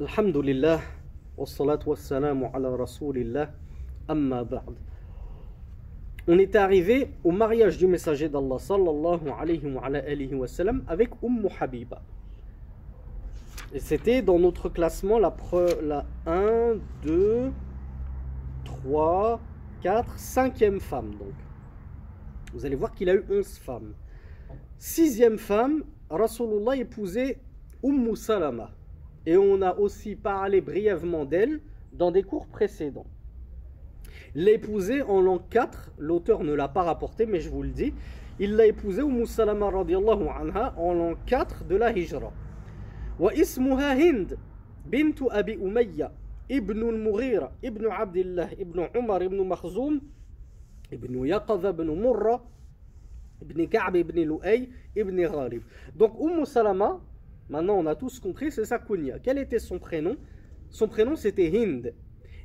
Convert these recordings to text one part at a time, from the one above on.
Alhamdulillah, wassalatu wassalamu ala rasulillah, amma ba'd. On était arrivé au mariage du messager d'Allah sallallahu alayhi wa, alayhi wa sallam, avec Umm Habiba. Et c'était dans notre classement la 1, 2, 3, 4, 5e femme. Donc. Vous allez voir qu'il a eu 11 femmes. Sixième femme, Rasulullah épousait Umm Salama. Et on a aussi parlé brièvement d'elle dans des cours précédents. L'a épousée en l'an 4, l'auteur ne l'a pas rapporté, mais je vous le dis. Il l'a épousée Umm Salama anha en l'an 4 de la Hijra. Wa ismuha Hind, bintu Abi Umayya, ibn al-Mughira, ibn Abdullah, ibn Umar, ibn Makhzoum, ibn Yaqadha, ibn Murra, ibn Ka'b, ibn Lu'ay, ibn Gharib. Donc Umm Salama, Maintenant, on a tous compris, c'est sa kunya. Quel était son prénom Son prénom, c'était Hind.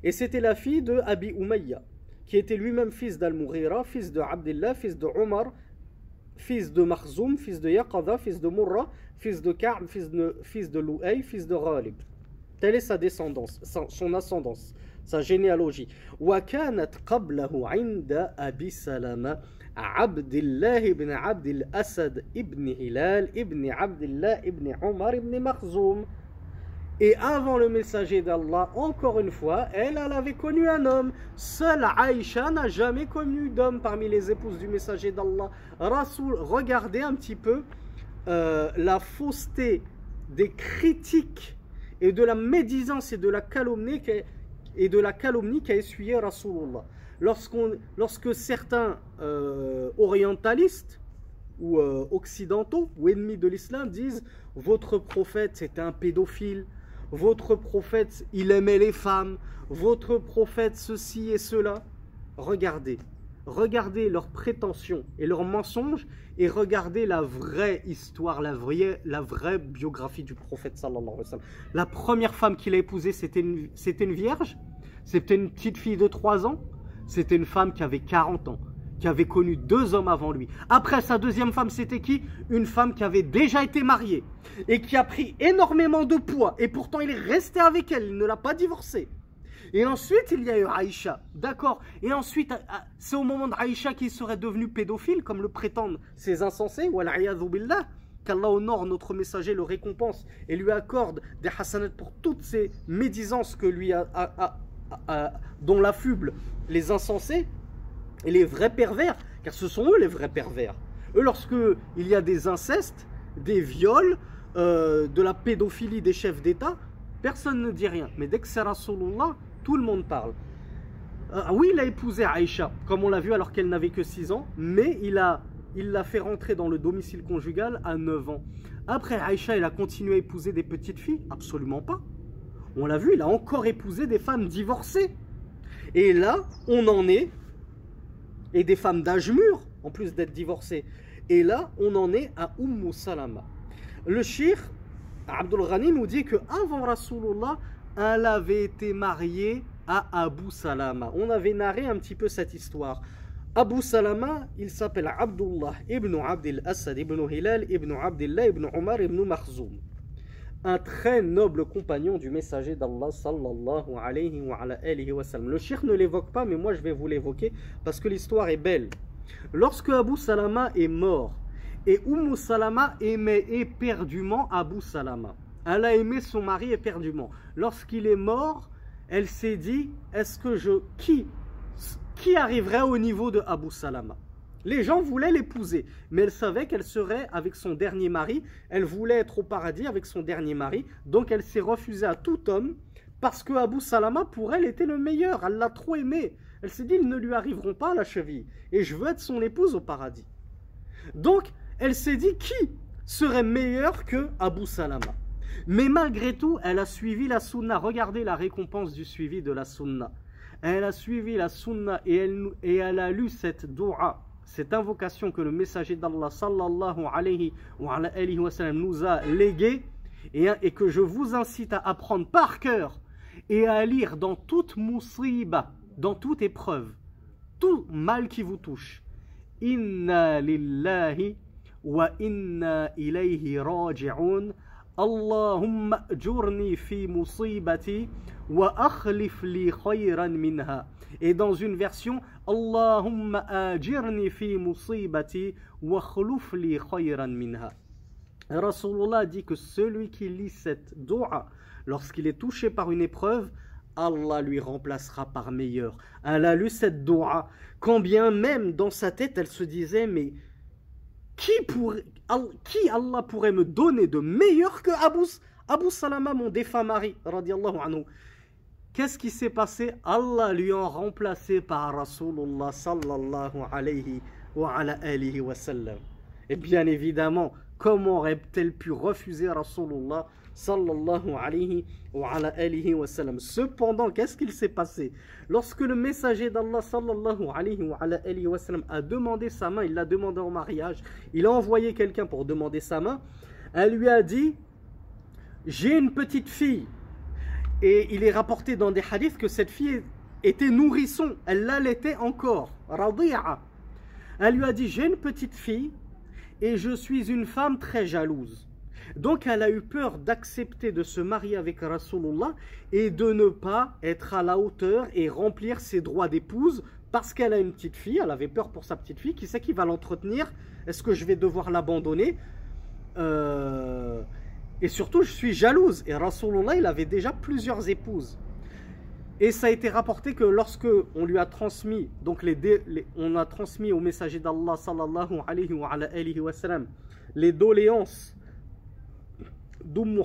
Et c'était la fille de Abi Umayya, qui était lui-même fils d'Al-Mughira, fils de Abdullah, fils de Omar, fils de Makhzoum, fils de Yaqadha, fils de Murra, fils de Ka'b, fils de, fils de Lu'ay, fils de Ghalib. Telle est sa descendance, son ascendance, sa généalogie. وكانت قبله عند أبي سلمة عبد الله بن عبد الأسد ابن هلال ابن عبد الله ابن عمر ابن مخزوم Et avant le messager d'Allah, encore une fois, elle, elle avait connu un homme. Seule Aïcha n'a jamais connu d'homme parmi les épouses du messager d'Allah. Rasoul, regardez un petit peu euh, la fausseté des critiques et de la médisance et de la calomnie et de la calomnie qu'a essuyé Rasulullah lorsque certains euh, orientalistes ou euh, occidentaux ou ennemis de l'islam disent votre prophète c'était un pédophile, votre prophète il aimait les femmes, votre prophète ceci et cela, regardez, regardez leurs prétentions et leurs mensonges et regardez la vraie histoire, la vraie, la vraie biographie du prophète sallallahu alayhi wa sallam. La première femme qu'il a épousée c'était une, une vierge, c'était une petite fille de 3 ans, c'était une femme qui avait 40 ans, qui avait connu deux hommes avant lui. Après, sa deuxième femme, c'était qui? Une femme qui avait déjà été mariée et qui a pris énormément de poids. Et pourtant, il est resté avec elle, il ne l'a pas divorcée. Et ensuite, il y a eu Aïcha. D'accord Et ensuite, c'est au moment d'Aïcha qu'il serait devenu pédophile, comme le prétendent ces insensés, ou billah, qu'Allah honore notre messager, le récompense et lui accorde des hasanats pour toutes ces médisances que lui a, dont l'affuble les insensés et les vrais pervers, car ce sont eux les vrais pervers. Eux, lorsque il y a des incestes, des viols, euh, de la pédophilie des chefs d'État, personne ne dit rien. Mais dès que c'est Rasulullah, tout le monde parle. Euh, oui, il a épousé Aïcha, comme on l'a vu alors qu'elle n'avait que 6 ans, mais il a il l'a fait rentrer dans le domicile conjugal à 9 ans. Après, Aïcha, il a continué à épouser des petites filles? Absolument pas. On l'a vu, il a encore épousé des femmes divorcées. Et là, on en est, et des femmes d'âge mûr, en plus d'être divorcées. Et là, on en est à Umm Salama. Le shir, Abdul Ghani, nous dit que avant Rasulullah, elle avait été mariée à Abu Salama. On avait narré un petit peu cette histoire. Abu Salama, il s'appelle Abdullah ibn Abdil Asad ibn Hilal ibn Abdullah ibn Omar ibn Makhzoum un très noble compagnon du messager d'Allah sallallahu alayhi wa, sallam. Le shir ne l'évoque pas, mais moi je vais vous l'évoquer parce que l'histoire est belle. Lorsque Abu Salama est mort, et Umm Salama aimait éperdument Abu Salama. Elle a aimé son mari éperdument. Lorsqu'il est mort, elle s'est dit, est-ce que je... Qui, qui arriverait au niveau de Abu Salama? Les gens voulaient l'épouser, mais elle savait qu'elle serait avec son dernier mari, elle voulait être au paradis avec son dernier mari, donc elle s'est refusée à tout homme, parce que Abu Salama, pour elle, était le meilleur, elle l'a trop aimé. Elle s'est dit, ils ne lui arriveront pas à la cheville, et je veux être son épouse au paradis. Donc, elle s'est dit, qui serait meilleur que Abu Salama? Mais malgré tout, elle a suivi la sunna. Regardez la récompense du suivi de la sunna. Elle a suivi la sunna et elle, et elle a lu cette dua cette invocation que le messager d'Allah sallallahu alayhi wa, alayhi wa sallam, nous a léguée et, et, que je vous incite à apprendre par cœur et à lire dans toute musiba, dans toute épreuve, tout mal qui vous touche. Inna lillahi wa inna ilayhi raji'un. Ajurni fi musibati wa akhlif li khayran minha. Et dans une version, Khayran minha. Rasulullah dit que celui qui lit cette dua lorsqu'il est touché par une épreuve, Allah lui remplacera par meilleur. Elle a lu cette dua, quand bien même dans sa tête elle se disait mais qui, Allah pourrait me donner de meilleur que Abu, Salama, mon défunt mari, anhu? Qu'est-ce qui s'est passé? Allah lui a remplacé par Rasulullah sallallahu alayhi wa ala wa sallam. Et bien évidemment, comment aurait-elle pu refuser Rasulullah sallallahu alayhi wa ala wa sallam? Cependant, qu'est-ce qu'il s'est passé? Lorsque le messager d'Allah sallallahu alayhi wa ala wa sallam a demandé sa main, il l'a demandé en mariage, il a envoyé quelqu'un pour demander sa main, elle lui a dit J'ai une petite fille. Et il est rapporté dans des hadiths que cette fille était nourrisson, elle l'allaitait encore, radi'a. Elle lui a dit J'ai une petite fille et je suis une femme très jalouse. Donc elle a eu peur d'accepter de se marier avec Rasulullah et de ne pas être à la hauteur et remplir ses droits d'épouse parce qu'elle a une petite fille, elle avait peur pour sa petite fille, qui sait qui va l'entretenir? Est-ce que je vais devoir l'abandonner? Euh, Et surtout, je suis jalouse. Et Rasulullah, il avait déjà plusieurs épouses. Et ça a été rapporté que lorsque on lui a transmis, donc les, on a transmis au messager d'Allah sallallahu alayhi wa, sallam, les doléances d'Ummi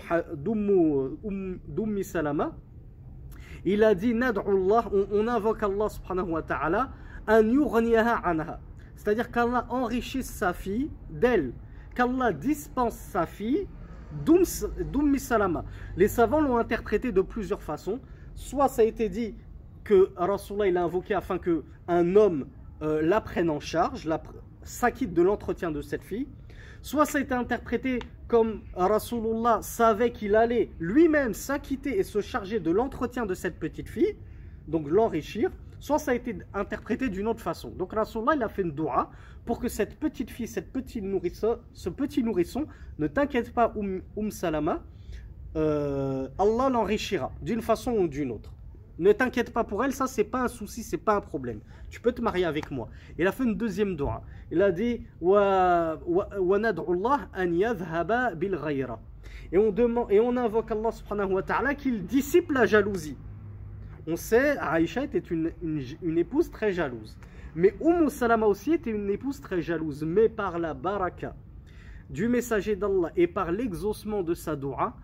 Salama, il a dit on, invoque Allah subhanahu wa ta'ala, anha. C'est-à-dire qu'Allah enrichisse sa fille d'elle, qu'Allah dispense sa fille d'Ummi Salama. Les savants l'ont interprété de plusieurs façons. Soit ça a été dit que Rasulullah il a invoqué afin que un homme euh, la prenne en charge, s'acquitte de l'entretien de cette fille. Soit ça a été interprété comme Rasulullah savait qu'il allait lui-même s'acquitter et se charger de l'entretien de cette petite fille, donc l'enrichir, soit ça a été interprété d'une autre façon. Donc Rasulullah il a fait une dua pour que cette petite fille, cette petite ce petit nourrisson, ne t'inquiète pas Umm, um Salama, euh, Allah l'enrichira d'une façon ou d'une autre. Ne t'inquiète pas pour elle, ça c'est pas un souci, c'est pas un problème. Tu peux te marier avec moi. Il a fait une deuxième dua. Il a dit wa Et on demande et on invoque Allah subhanahu wa ta'ala qu'il dissipe la jalousie. On sait, Aïcha était une, une, épouse très jalouse. Mais Umm Salama aussi était une épouse très jalouse. Mais par la baraka du messager d'Allah et par l'exaucement de sa dua,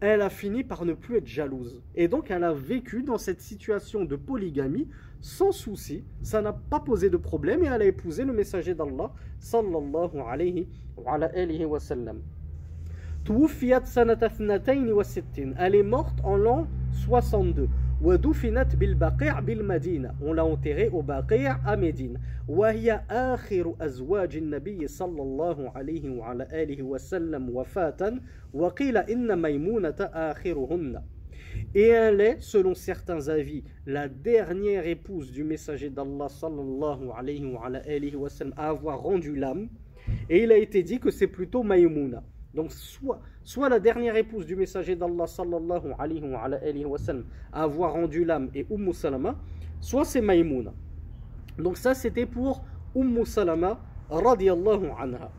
elle a fini par ne plus être jalouse. Et donc elle a vécu dans cette situation de polygamie sans souci, ça n'a pas posé de problème et elle a épousé le messager d'Allah sallallahu alayhi wa, wa sallam. Elle est morte en l'an 62. ودفنت بالبقيع بالمدينة on l'a enterrée au Baqi' à Médine وهي آخر أزواج النبي صلى الله عليه وعلى آله وسلم وفاة وقيل إن ميمونة آخرهن Et elle est, selon certains avis, la dernière épouse du messager d'Allah sallallahu alayhi wa, alayhi wa sallam, à avoir rendu l'âme. Et il a été dit que c'est plutôt Maïmouna. Donc soit, soit la dernière épouse du messager d'Allah sallallahu alayhi wa, wa sallam à avoir rendu l'âme et Umm Salama, soit c'est Maïmouna. Donc ça c'était pour Umm Salama radiallahu anha.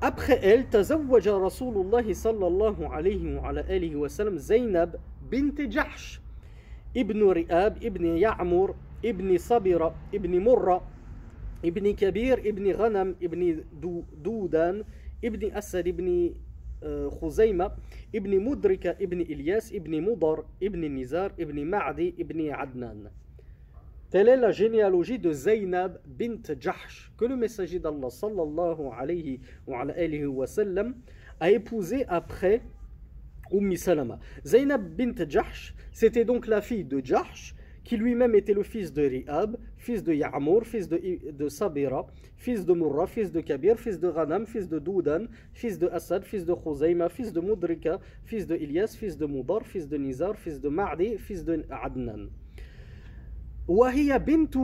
Après elle, tazawwaja Rasulullah sallallahu alayhi wa, alayhi wa sallam Zainab bint Jahsh ibn Ri'ab ibn Ya'mur ibn Sabira ibn Murra ibn Kabir ibn Ghanam ibn Doudan ابن أسد ابن آه، خزيمة ابن مدركة ابن إلياس ابن مضر ابن نزار ابن معدي ابن عدنان تلا لا جينيالوجي دو زينب بنت جحش كل مساجد الله صلى الله عليه وعلى آله وسلم a épousé après Umm Salama. Zainab bint Jahsh, c'était donc la fille de Jahsh, qui lui-même était le fils de Ri'ab, fils de Ya'mur, fils de, de, Sabira, fils de Murra, fils de Kabir, fils de Ghanam, fils de Doudan, fils de Asad, fils de Khuzayma, fils de Mudrika, fils de Ilyas, fils de Mudar, fils de Nizar, fils de Ma'di, fils de Adnan. وهي بنت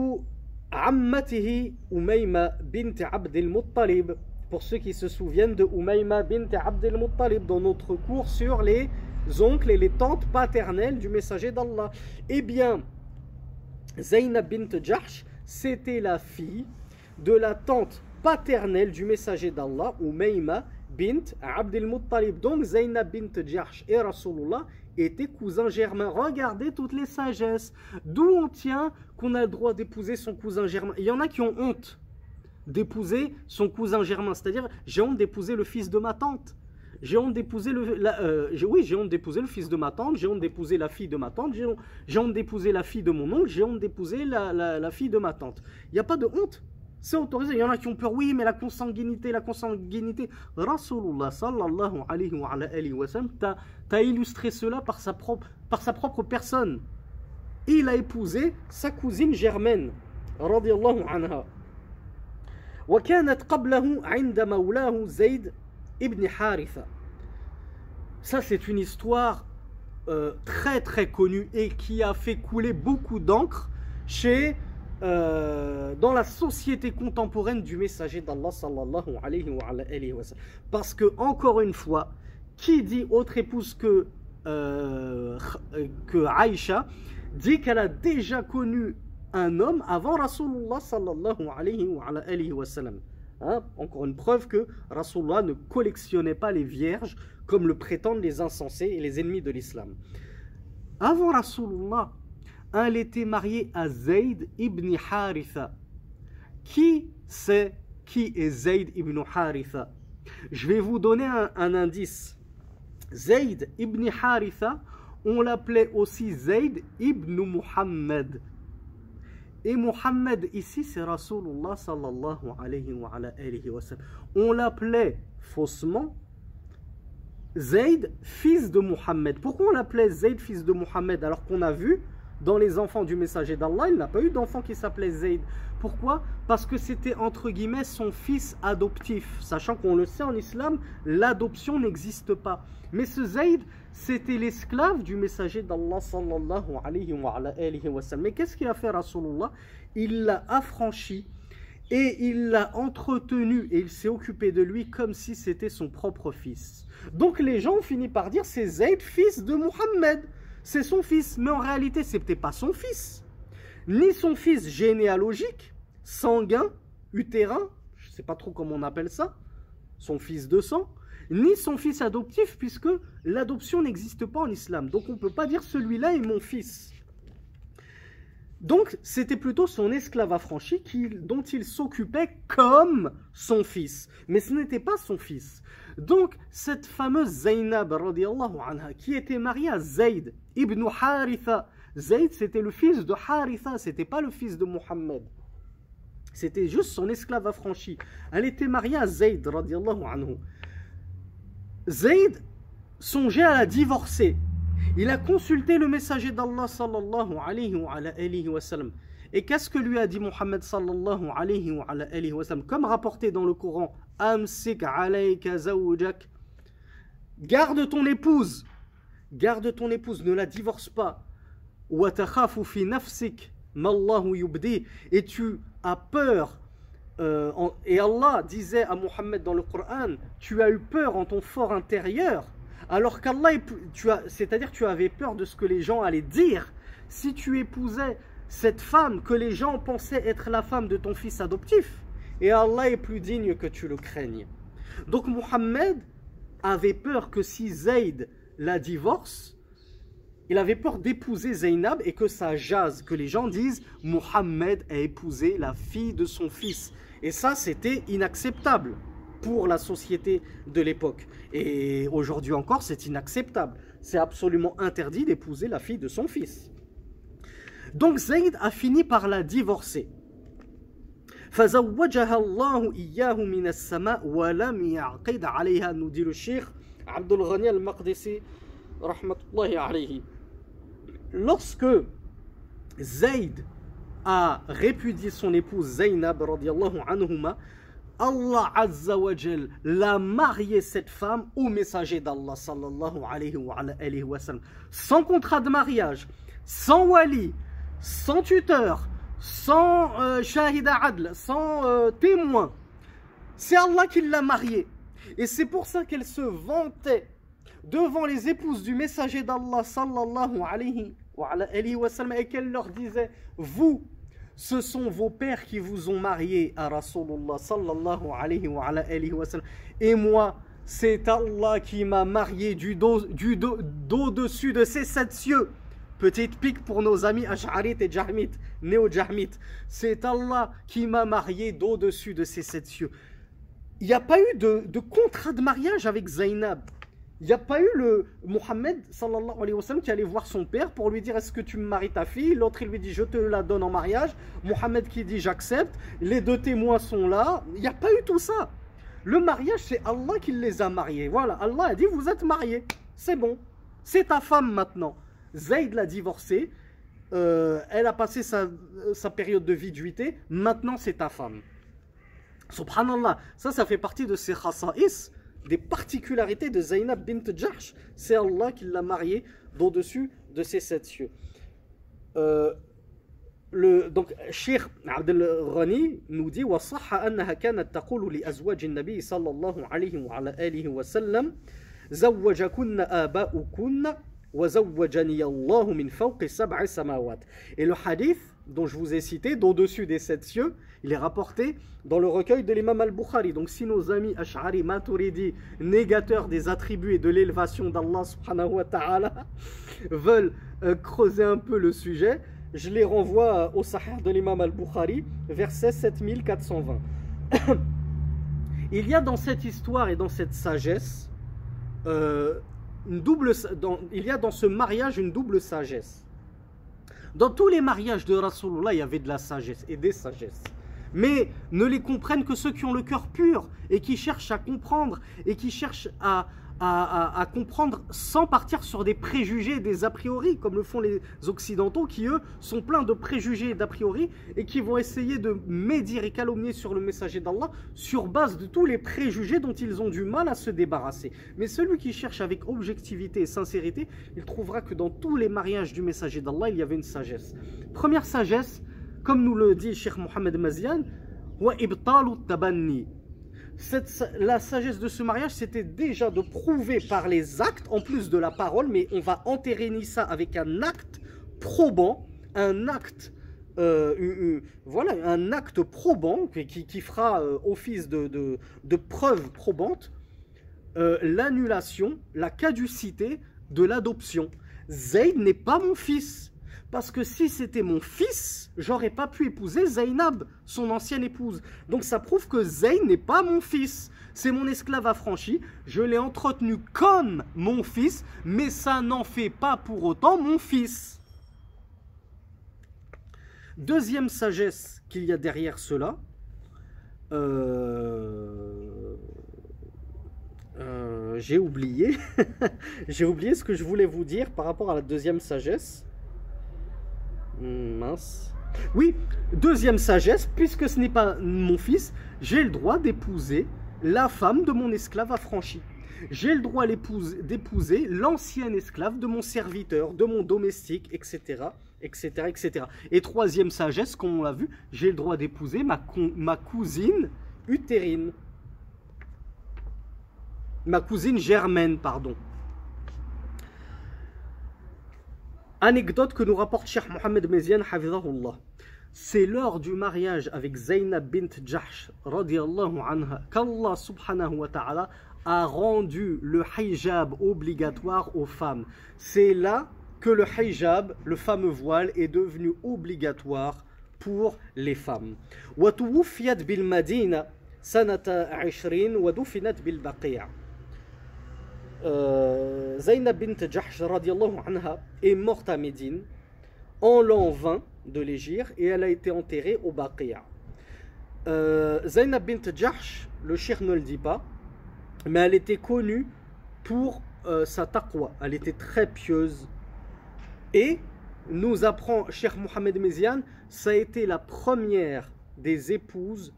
عمته أميمة بنت عبد المطلب pour ceux qui se souviennent de Umayma bint Abdel Muttalib dans notre cours sur les oncles et les tantes paternelles du messager d'Allah. Eh bien, Zainab bint Jahsh, c'était la fille de la tante paternelle du messager d'Allah, Umayma bint Abdel Muttalib. Donc Zainab bint Jahsh et Rasulullah étaient cousins germains. Regardez toutes les sagesses. D'où on tient qu'on a le droit d'épouser son cousin germain? Il y en a qui ont honte d'épouser son cousin germain. C'est-à-dire, j'ai honte d'épouser le fils de ma tante J'ai honte d'épouser le, euh, oui, j'ai honte d'épouser le fils de ma tante. J'ai honte d'épouser la fille de ma tante. J'ai honte d'épouser la fille de mon oncle. J'ai honte d'épouser la, la, fille de ma tante. Il n'y a pas de honte. C'est autorisé. Il y en a qui ont peur. Oui, mais la consanguinité, la consanguinité. Rasulullah sallallahu alayhi wa, alayhi wa sallam, t'as illustré cela par sa, propre, par sa propre personne. Il a épousé sa cousine germaine. Radiallahu anha. وكانت قبله عند مولاه زيد ibn Haritha. Ça, c'est une histoire euh, très très connue et qui a fait couler beaucoup d'encre chez euh, dans la société contemporaine du messager d'Allah sallallahu alayhi wa, alayhi. Parce que encore une fois, qui dit autre épouse que euh, que Aïcha dit qu'elle a déjà connu un homme avant Rasulullah sallallahu alayhi wa sallam. Hein? Encore une preuve que Rasulullah ne collectionnait pas les vierges comme le prétendent les insensés et les ennemis de l'islam. Avant Rasulullah, elle était mariée à Zayd ibn Haritha. Qui c'est qui est Zayd ibn Haritha? Je vais vous donner un indice. Zayd ibn Haritha, on l'appelait aussi Zayd ibn Muhammad. Et Mohammed ici, c'est Rasulullah sallallahu alayhi wa, alayhi wa sallam. On l'appelait faussement Zayd, fils de Mohammed. Pourquoi on l'appelait Zayd, fils de Mohammed, alors qu'on a vu dans les enfants du messager d'Allah, il n'a pas eu d'enfant qui s'appelait Zayd. Pourquoi? Parce que c'était entre guillemets son fils adoptif. Sachant qu'on le sait en islam, l'adoption n'existe pas. Mais ce Zayd, c'était l'esclave du messager d'Allah sallallahu alayhi wa, sallam. Mais qu'est-ce qu'il a fait Rasulullah? Il l'a affranchi et il l'a entretenu et il s'est occupé de lui comme si c'était son propre fils. Donc les gens ont fini par dire c'est Zayd, fils de Muhammad c'est son fils. Mais en réalité, ce n'était pas son fils. Ni son fils généalogique, sanguin, utérin, je ne sais pas trop comment on appelle ça, son fils de sang, ni son fils adoptif, puisque l'adoption n'existe pas en islam. Donc on ne peut pas dire celui-là est mon fils. Donc c'était plutôt son esclave affranchi dont il s'occupait comme son fils. Mais ce n'était pas son fils. Donc, cette fameuse Zainab, anha, qui était mariée à Zayd ibn Haritha. Zayd, c'était le fils de Haritha, c'était pas le fils de Muhammad. C'était juste son esclave affranchi. Elle était mariée à Zayd, anhu. Zayd songeait à la divorcer. Il a consulté le messager d'Allah sallallahu alayhi wa, sallam. Et qu'est-ce que lui a dit Muhammad sallallahu alayhi wa, alayhi wa sallam Comme rapporté dans le Coran, Amsik alayka zawjak. Garde ton épouse. Garde ton épouse, ne la divorce pas. fi nafsik yubdi. Et tu as peur. Euh, et Allah disait à Muhammad dans le Coran, tu as eu peur en ton fort intérieur. Alors qu'Allah, c'est-à-dire tu avais peur de ce que les gens allaient dire si tu épousais cette femme que les gens pensaient être la femme de ton fils adoptif. Et Allah est plus digne que tu le craignes. Donc Muhammad avait peur que si Zayd la divorce, il avait peur d'épouser Zainab et que ça jase, que les gens disent Muhammad a épousé la fille de son fils. Et ça, c'était inacceptable pour la société de l'époque. Et aujourd'hui encore, c'est inacceptable. C'est absolument interdit d'épouser la fille de son fils. Donc Zayd a fini par la divorcer. فزوجها الله إياه من السماء ولم يعقد عليها ندير الشيخ عبد الغني المقدسي رحمة الله عليه lorsque Zayd a répudié son épouse Zainab radiallahu anhuma Allah Azza wa l'a marié cette femme au messager d'Allah sallallahu alayhi wa, wa sallam sans contrat de mariage sans wali sans tuteur, sans euh, shahida adl, sans euh, témoin. C'est Allah qui l'a mariée. Et c'est pour ça qu'elle se vantait devant les épouses du messager d'Allah sallallahu alayhi et qu'elle leur disait Vous, ce sont vos pères qui vous ont marié à Rasulullah. Et moi, c'est Allah qui m'a marié du dos, du dos, dessus de ces sept cieux. Petite pique pour nos amis Ash'arit et Jahmit, néo-Jahmit. C'est Allah qui m'a marié d'au-dessus de ces sept cieux. Il n'y a pas eu de, de, contrat de mariage avec Zainab. Il n'y a pas eu le Mohammed sallallahu alayhi wa qui allait voir son père pour lui dire est-ce que tu me maries ta fille? L'autre il lui dit je te la donne en mariage. Mohammed qui dit j'accepte. Les deux témoins sont là. Il n'y a pas eu tout ça. Le mariage c'est Allah qui les a mariés. Voilà, Allah a dit vous êtes mariés. C'est bon. C'est ta femme maintenant. Zayd l'a divorcée. Euh, elle a passé sa, sa période de viduité. Maintenant c'est ta femme. Subhanallah. Ça, ça fait partie de ces khasa'is des particularités de Zainab bint Jahsh. C'est Allah qui l'a mariée d'au-dessus de ces sept cieux. Euh, le, donc, Cheikh Abdel Rani nous dit وصح أنها كانت تقول لأزواج النبي صلى الله عليه وعلى آله وسلم زوجكن آباؤكن وزوجني الله من فوق سبع سماوات. Et le hadith dont je vous ai cité, d'au-dessus des sept cieux, il est rapporté dans le recueil de l'imam al-Bukhari. Donc si nos amis Ash'ari Maturidi, négateurs des attributs et de l'élévation d'Allah subhanahu wa ta'ala, veulent euh, creuser un peu le sujet, je les renvoie au Sahih de l'imam al-Bukhari, verset 7420. il y a dans cette histoire et dans cette sagesse, euh, une double, il y a dans ce mariage une double sagesse. Dans tous les mariages de Rasulullah, il y avait de la sagesse et des sagesses. Mais ne les comprennent que ceux qui ont le cœur pur et qui cherchent à comprendre et qui cherchent à, à, comprendre sans partir sur des préjugés des a priori, comme le font les Occidentaux, qui eux sont pleins de préjugés et d'a priori et qui vont essayer de médire et calomnier sur le messager d'Allah sur base de tous les préjugés dont ils ont du mal à se débarrasser. Mais celui qui cherche avec objectivité et sincérité, il trouvera que dans tous les mariages du messager d'Allah, il y avait une sagesse. Première sagesse, comme nous le dit Cheikh Mohamed Mazian, la sagesse de ce mariage, c'était déjà de prouver par les actes, en plus de la parole, mais on va enterrer ça avec un acte probant, un acte, euh, voilà, un acte probant qui, fera euh, office de, de, preuve probante, euh, l'annulation, la caducité de l'adoption. Zayd n'est pas mon fils. Parce que si c'était mon fils, j'aurais pas pu épouser Zainab, son ancienne épouse. Donc ça prouve que Zayn n'est pas mon fils. C'est mon esclave affranchi. Je l'ai entretenu comme mon fils, mais ça n'en fait pas pour autant mon fils. Deuxième sagesse qu'il y a derrière cela. Euh, euh, j'ai oublié. j'ai oublié ce que je voulais vous dire par rapport à la deuxième sagesse. Hmm, mince. Oui, deuxième sagesse, puisque ce n'est pas mon fils, j'ai le droit d'épouser la femme de mon esclave affranchi. J'ai le droit d'épouser l'ancienne esclave de mon serviteur, de mon domestique, etc., etc., etc. Et troisième sagesse, comme on l'a vu, j'ai le droit d'épouser ma, ma cousine utérine. Ma cousine germaine, pardon. Anecdote que nous rapporte Cheikh Mohamed Mezian, c'est lors du mariage avec Zainab bint Jahsh, anha, qu'Allah subhanahu wa ta'ala a rendu le hijab obligatoire aux femmes. C'est là que le hijab, le fameux voile, est devenu obligatoire pour les femmes. وتوفيت بالمدينة سنة عشرين ودفنت بالبقيع euh, Zainab bint Jahsh anha est morte à Médine en l'an 20 de l'Égypte et elle a été enterrée au Baqiya. Euh, Zainab bint Jahsh, le shir ne le dit pas, mais elle était connue pour euh, sa taqwa. Elle était très pieuse. Et nous apprend Cheikh Mohamed Méziane, ça a été la première des épouses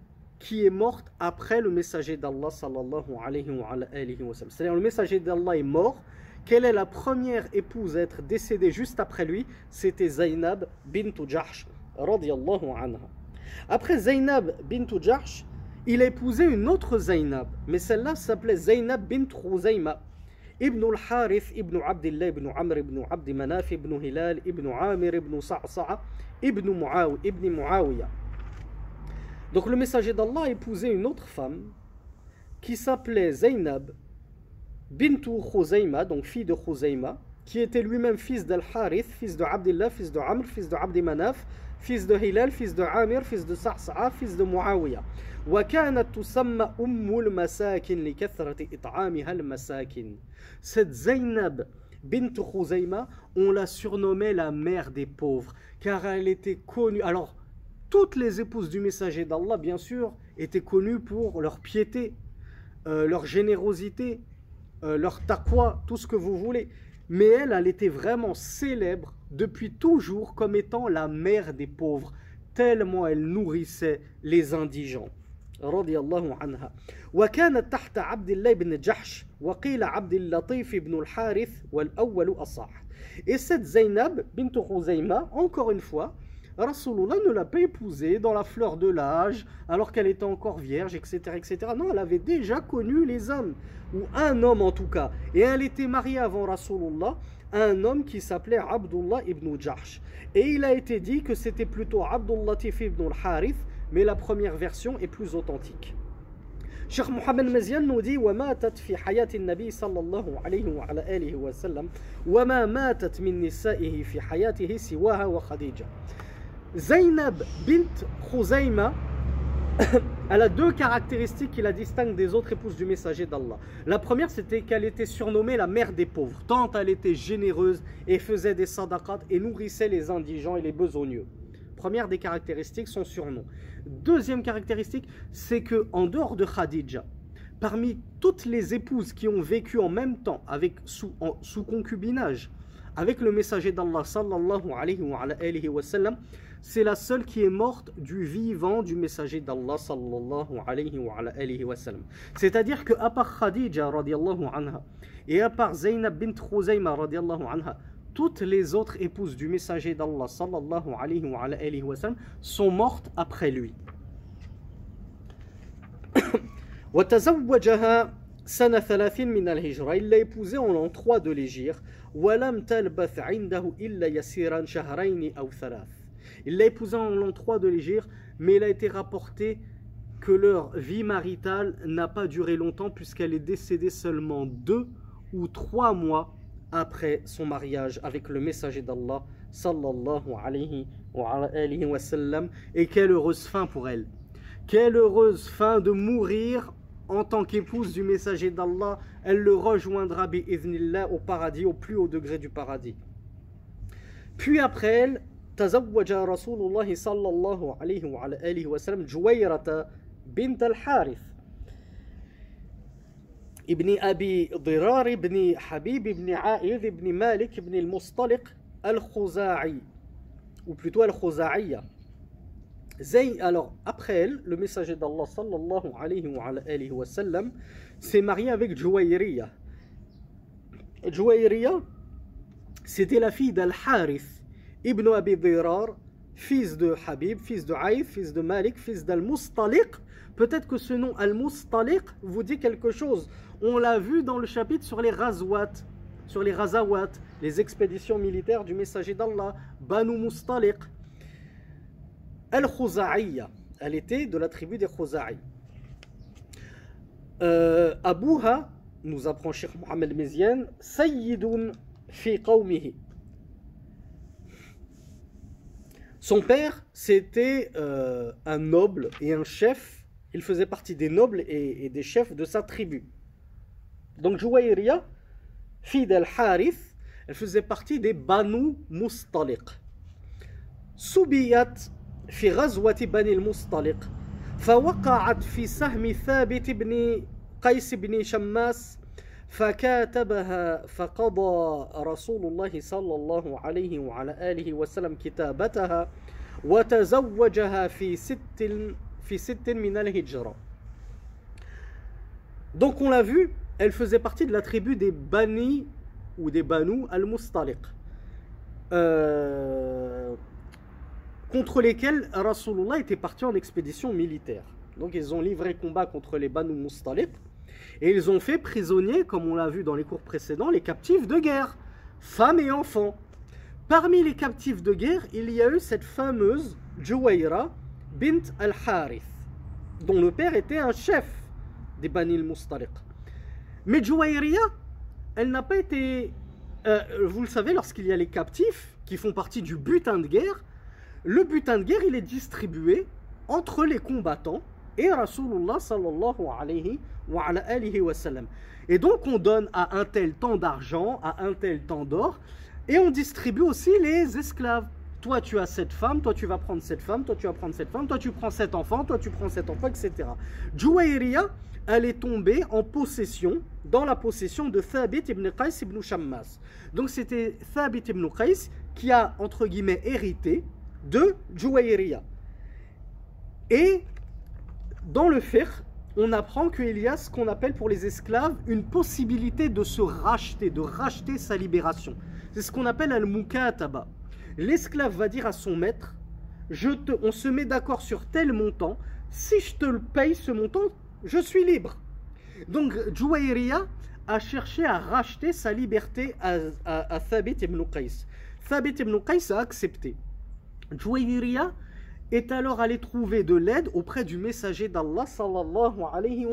qui est morte après le messager d'Allah sallallahu alayhi wa, alayhi wa sallam. C'est-à-dire le messager d'Allah est mort. Quelle est la première épouse à être décédée juste après lui? C'était Zainab bint Jahsh radiyallahu anha. Après Zainab bint Jahsh, il a épousé une autre Zainab, mais celle-là s'appelait Zainab bint Khuzayma. Ibn al-Harith, Ibn Abdullah, Ibn Amr, Ibn Abd Manaf, Ibn Hilal, Ibn Amir, Ibn Sa'sa'a, Ibn Muawi, Ibn Muawiyah. Donc le messager d'Allah épousait une autre femme qui s'appelait Zainab bintou Khuzayma, donc fille de Khuzayma, qui était lui-même fils d'Al-Harith, fils de Abdullah, fils de Amr, fils de Abdimanaf, fils de Hilal, fils de Amir, fils de Sa'sa'a, fils de Muawiya. Cette Zainab bint Khuzayma, on la surnommait la mère des pauvres, car elle était connue. Alors, toutes les épouses du messager d'Allah, bien sûr, étaient connues pour leur piété, euh, leur générosité, euh, leur taqwa, tout ce que vous voulez. Mais elle, elle était vraiment célèbre depuis toujours comme étant la mère des pauvres, tellement elle nourrissait les indigents. رضي الله عنها وكانت تحت عبد الله بن جحش وقيل عبد اللطيف بن الحارث والأول أصح Et cette Zainab bint Khuzayma, encore une fois, Rasulullah ne l'a pas épousée dans la fleur de l'âge, alors qu'elle était encore vierge, etc., etc. Non, elle avait déjà connu les hommes, ou un homme en tout cas. Et elle était mariée avant Rasulullah à un homme qui s'appelait Abdullah ibn Jahsh. Et il a été dit que c'était plutôt Abdullah ibn al-Harith, mais la première version est plus authentique. Cheikh Mohamed Mazian nous dit وماتت في حياة النبي صلى الله عليه وعلى آله وسلم وما ماتت من نسائه في حياته سواها وخديجة Zainab bint Khuzayma elle a deux caractéristiques qui la distinguent des autres épouses du messager d'Allah. La première, c'était qu'elle était surnommée la mère des pauvres, tant elle était généreuse et faisait des sadaqat et nourrissait les indigents et les besogneux. Première des caractéristiques, son surnom. Deuxième caractéristique, c'est que en dehors de Khadija, parmi toutes les épouses qui ont vécu en même temps avec sous, concubinage avec le messager d'Allah sallallahu alayhi wa sallam, c'est la seule qui est morte du vivant du messager d'Allah sallallahu alayhi wa, alayhi wa sallam. C'est-à-dire que à part Khadija radiallahu anha et à part Zainab bint Khuzayma radiallahu anha, toutes les autres épouses du messager d'Allah sallallahu alayhi wa, alayhi wa sallam sont mortes après lui. وتزوجها سنة ثلاثين من الهجرة il l'a épousée en l'an 3 de l'Égypte ولم تلبث عنده إلا يسيرا شهرين أو ثلاث il l'a épousée en l'an 3 de l'Égypte mais il a été rapporté que leur vie maritale n'a pas duré longtemps puisqu'elle est décédée seulement deux ou trois mois après son mariage avec le messager d'Allah sallallahu alayhi wa, wa sallam. Et quelle heureuse fin pour elle. Quelle heureuse fin de mourir en tant qu'épouse du messager d'Allah, elle le rejoindra bi'idhnillah au paradis, au plus haut degré du paradis. Puis après elle, تزوج رسول الله صلى الله عليه وعلى آله وسلم جويرة بنت الحارث. ابن أبي ضرار بن حبيب بن عائذ بن مالك بن المصطلق الخزاعي. أو بلتو الخزاعية. زي alors après elle le messager d'Allah صلى الله عليه وعلى آله وسلم s'est marié avec جويرية جويرية c'était la fille d'Al-Harith. Ibn Abi Dirar, fils de Habib, fils de Aïf, fils de Malik, fils d'Al-Mustaliq. Peut-être que ce nom Al-Mustaliq vous dit quelque chose. On l'a vu dans le chapitre sur les Razwat, sur les Razawat, les expéditions militaires du messager d'Allah, Banu Mustaliq. Al-Khuza'iyya. Elle était de la tribu des Khuza'i. Euh, Abouha, nous apprend Cheikh Mohamed Mezian, Sayyidun fi qawmihi. Son père, c'était euh, un noble et un chef. Il faisait partie des nobles et, et des chefs de sa tribu. Donc Jouaïria, fille d'Al-Harith, elle faisait partie des Banu Mustaliq. Soubiyat في غزوة بني المصطلق فوقعت في سهم ثابت بن قيس بن شماس فكاتبها فقضى رسول الله صلى الله عليه وعلى آله وسلم كتابتها وتزوجها في ست في ست من الهجرة Donc on l'a vu, elle faisait partie de la tribu des Bani ou des Banu al-Mustaliq. Euh, contre lesquels Rasulullah était parti en expédition militaire. Donc ils ont livré combat contre les Banu Mustaliq. Et ils ont fait prisonniers, comme on l'a vu dans les cours précédents, les captifs de guerre, femmes et enfants. Parmi les captifs de guerre, il y a eu cette fameuse Juwaira bint al-Harith, dont le père était un chef des Bani al-Mustaliq. Mais Juwayriya, elle n'a pas été... euh, vous le savez, lorsqu'il y a les captifs qui font partie du butin de guerre, le butin de guerre, il est distribué entre les combattants et Rasulullah sallallahu alayhi wa, ala alihi wa sallam. Et donc on donne à un tel tant d'argent, à un tel tant d'or, et on distribue aussi les esclaves. Toi tu as cette femme, toi tu vas prendre cette femme, toi tu vas prendre cette femme, toi tu prends cet enfant, toi tu prends cet enfant, etc. Juwayriya, elle est tombée en possession, dans la possession de Thabit ibn Qais ibn Shammas. Donc c'était Thabit ibn Qais qui a, entre guillemets, hérité de Juwayriya. Et dans le fiqh, on apprend qu'il y a ce qu'on appelle pour les esclaves une possibilité de se racheter, de racheter sa libération. C'est ce qu'on appelle al-mukataba. L'esclave va dire à son maître je te, on se met d'accord sur tel montant, si je te le paye ce montant, je suis libre. Donc Juwayriya a cherché à racheter sa liberté à, à, Thabit ibn Qais. Thabit ibn Qais a accepté. Juwayriya est alors allé trouver de l'aide auprès du messager d'Allah sallallahu alayhi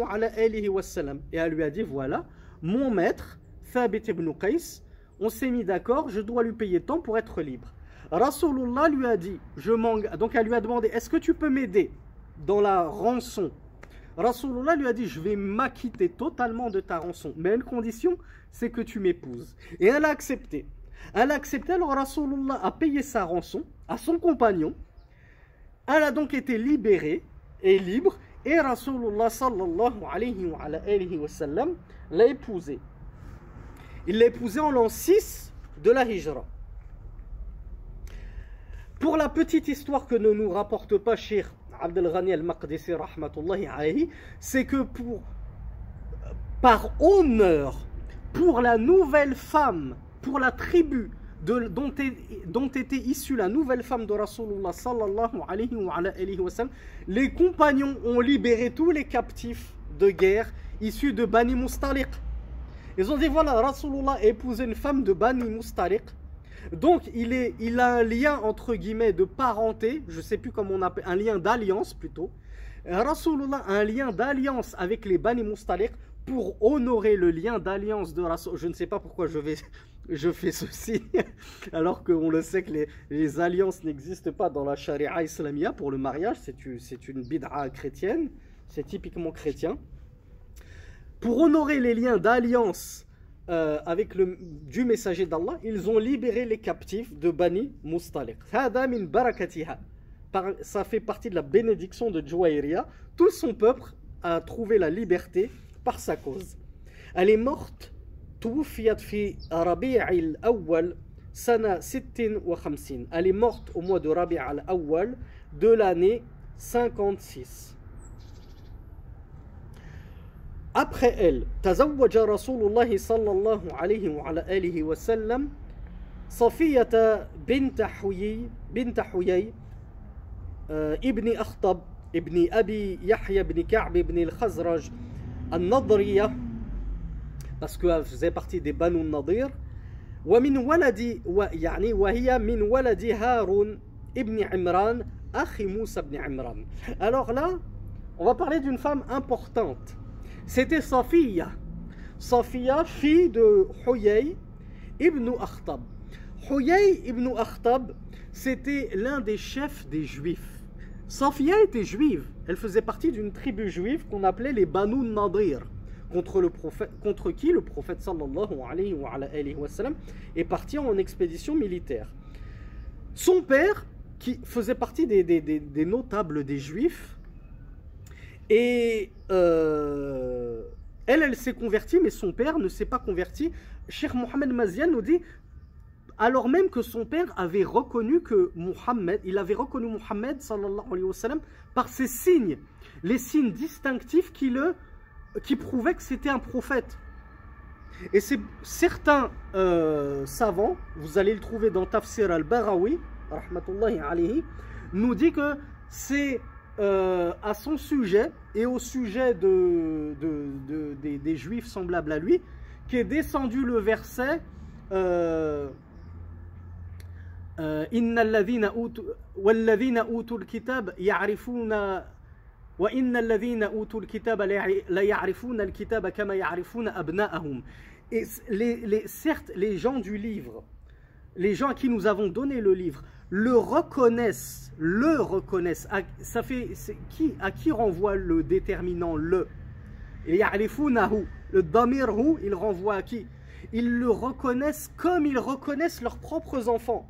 wa, sallam. Et elle lui a dit voilà, mon maître, Thabit ibn Qais, on s'est mis d'accord, je dois lui payer tant pour être libre. Rasulullah lui a dit, je. Donc elle lui a demandé, est-ce que tu peux m'aider dans la rançon? Rasulullah lui a dit, je vais m'acquitter totalement de ta rançon, mais une condition, c'est que tu m'épouses. Et elle a accepté. Elle a accepté, alors Rasulullah a payé sa rançon à son compagnon. Elle a donc été libérée et libre, et Rasulullah sallallahu alayhi wa, alayhi sallam l'a épousée. Il l'a épousée en l'an 6 de la Hijra. Pour la petite histoire que ne nous rapporte pas Cheikh Abdel Ghani al-Maqdisi rahmatullahi alayhi, c'est que pour, par honneur pour la nouvelle femme, pour la tribu dont, était issue la nouvelle femme de Rasulullah sallallahu les compagnons ont libéré tous les captifs de guerre issus de Bani Mustaliq. Ils ont dit voilà, Rasulullah a épousé une femme de Bani Mustaliq. Donc il, est, il a un lien entre guillemets de parenté, je ne sais plus comment on appelle, un lien d'alliance plutôt. Rasulullah a un lien d'alliance avec les Bani Mustaliq pour honorer le lien d'alliance de Rasul. Je ne sais pas pourquoi je, vais, je fais ceci, alors qu'on le sait que les, alliances n'existent pas dans la charia islamia pour le mariage, c'est une bid'a chrétienne, c'est typiquement chrétien. Pour honorer les liens d'alliance euh, avec le, du messager d'Allah, ils ont libéré les captifs de Bani Mustaliq. Ça fait partie de la bénédiction de Juwayriya. Tout son peuple a trouvé la liberté par sa cause. Elle est morte Elle est morte au mois de Rabi' al-Awwal de l'année 56. Après elle, تزوج رسول الله صلى الله عليه وعلى آله وسلم صفية بنت حيي بنت حيي ابن أخطب ابن أبي يحيى بن كعب بن الخزرج النضرية parce qu'elle faisait partie des Banu Nadir ومن ولد يعني وهي من ولد هارون ابن عمران أخي موسى بن عمران alors là on va parler d'une femme importante c'était Safiya. Safiya, fille de Huyay ibn Akhtab. Huyay ibn Akhtab, c'était l'un des chefs des Juifs. Safiya était juive. Elle faisait partie d'une tribu juive qu'on appelait les Banu Nadir. Contre, le prophète, contre qui le prophète sallallahu alayhi wa, alayhi sallam, est parti en expédition militaire. Son père, qui faisait partie des notables des Juifs, et euh, elle, elle s'est convertie, mais son père ne s'est pas converti. Cheikh Mohamed Mazian nous dit, alors même que son père avait reconnu que Mohammed, il avait reconnu Mohammed sallallahu alayhi wa sallam par ses signes, les signes distinctifs qui, le, qui prouvaient que c'était un prophète. Et c'est certains euh, savants, vous allez le trouver dans Tafsir al-Barawi, rahmatullahi alayhi, nous dit que c'est euh, à son sujet et au sujet de, de- de- des, des juifs semblables à lui, qu'est descendu le verset euh, euh, La ya'ri- la ya'rifuna al-kitaba kama ya'rifuna abna'ahum. Et les, certes, les gens du livre, les gens à qui nous avons donné le livre, le reconnaissent, le reconnaissent. À, ça fait, qui, à qui renvoie le déterminant le? Et ya'rifunahu. Le damirhu, il renvoie à qui? Ils le reconnaissent comme ils reconnaissent leurs propres enfants.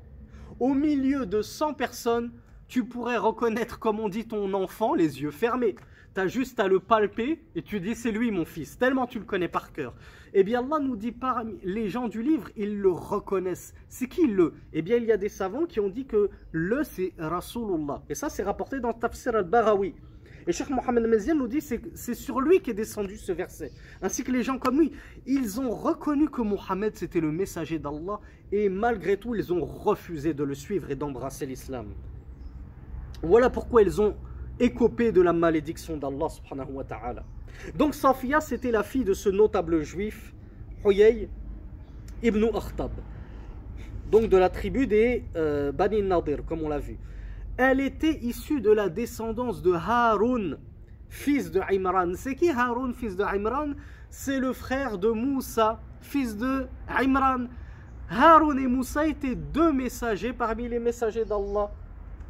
Au milieu de 100 personnes, tu pourrais reconnaître, comme on dit, ton enfant les yeux fermés. Tu as juste à le palper et tu dis c'est lui mon fils, tellement tu le connais par cœur. Eh bien Allah nous dit parmi les gens du livre, ils le reconnaissent. C'est qui le? Eh bien il y a des savants qui ont dit que le c'est Rasulullah. Et ça c'est rapporté dans Tafsir al-Barawi. Et Cheikh Mohamed Mezian nous dit c'est sur lui qu'est descendu ce verset. Ainsi que les gens comme lui, ils ont reconnu que Mohammed c'était le messager d'Allah et malgré tout ils ont refusé de le suivre et d'embrasser l'islam. Voilà pourquoi ils ont écopé de la malédiction d'Allah subhanahu wa ta'ala. Donc Safia c'était la fille de ce notable juif Huyay ibn Akhtab. Donc de la tribu des euh, Bani Nadir comme on l'a vu. Elle était issue de la descendance de Haroun, fils de Imran. C'est qui Haroun, fils de Imran? C'est le frère de Moussa, fils de Imran. Haroun et Moussa étaient deux messagers parmi les messagers d'Allah,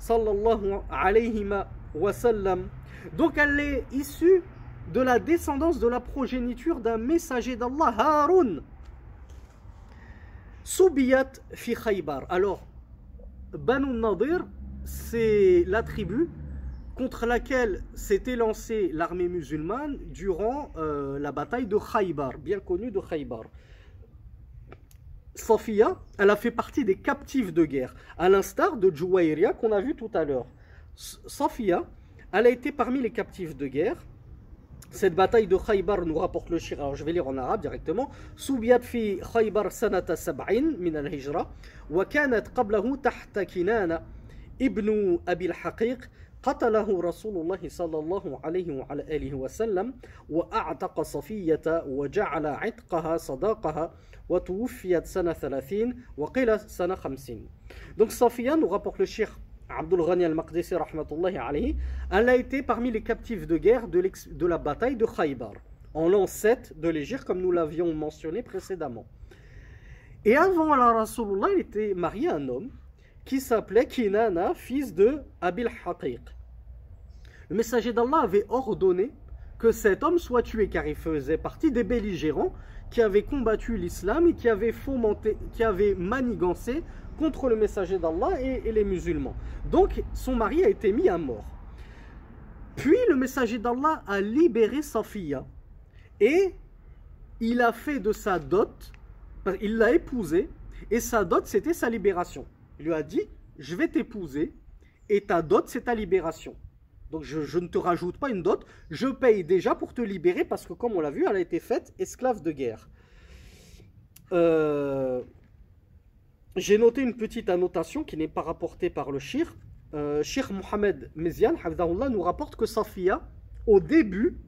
sallallahu alayhi wa sallam. Donc elle est issue de la descendance de la progéniture d'un messager d'Allah, Haroun. Soubiyat fi Khaybar. Alors, Banu Nadir, c'est la tribu contre laquelle s'était lancée l'armée musulmane durant euh, la bataille de Khaybar, bien connue de Khaybar. Safia, elle a fait partie des captifs de guerre, à l'instar de Jouairia qu'on a vu tout à l'heure. S- Safia, elle a été parmi les captifs de guerre. Cette bataille de Khaybar nous rapporte le shir. Alors je vais lire en arabe directement. Soubiyat fi Khaybar sanata sab'in min al-hijra. وكانت قبله تحت كنانة ابن أبي الحقيق قتله رسول الله صلى الله عليه وعلى آله وسلم وأعتق صفية وجعل عتقها صداقها وتوفيت سنة ثلاثين وقيل سنة خمسين Donc Safia nous rapporte le shir Abdul Ghani al-Maqdisi rahmatullahi alayhi, elle a été parmi les captifs de guerre de, l'ex- de la bataille de Khaybar, en l'an 7 de l'Égypte, comme nous l'avions mentionné précédemment. Et avant la Rasulullah, il était marié à un homme qui s'appelait Kinana, fils de Abil Haqiq. Le messager d'Allah avait ordonné que cet homme soit tué car il faisait partie des belligérants qui avaient combattu l'islam et qui avaient fomenté, qui avaient manigancé contre le messager d'Allah et, les musulmans. Donc son mari a été mis à mort. Puis le messager d'Allah a libéré Safiya et il a fait de sa dot, il l'a épousée et sa dot c'était sa libération. Il lui a dit Je vais t'épouser et ta dot c'est ta libération. Donc je, ne te rajoute pas une dot, je paye déjà pour te libérer parce que comme on l'a vu, elle a été faite esclave de guerre. Euh, J'ai noté une petite annotation qui n'est pas rapportée par le shir. Euh, Shir Mohamed Mezian, nous rapporte que Safia, au début,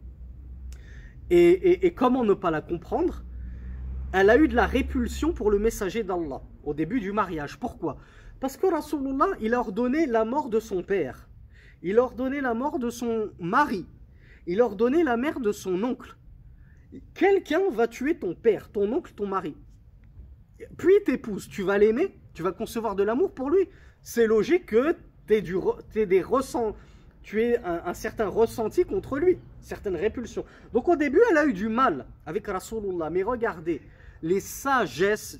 et comment ne pas la comprendre, elle a eu de la répulsion pour le messager d'Allah au début du mariage. Pourquoi? Parce que Rasulullah, il a ordonné la mort de son père. Il a ordonné la mort de son mari. Il a ordonné la mère de son oncle. Quelqu'un va tuer ton père, ton oncle, ton mari. Puis t'épouses, tu vas l'aimer, tu vas concevoir de l'amour pour lui. C'est logique que tu des, ressent, tu aies un, un certain ressenti contre lui, certaines répulsions. Donc au début, elle a eu du mal avec Rasulullah. Mais regardez, les sagesses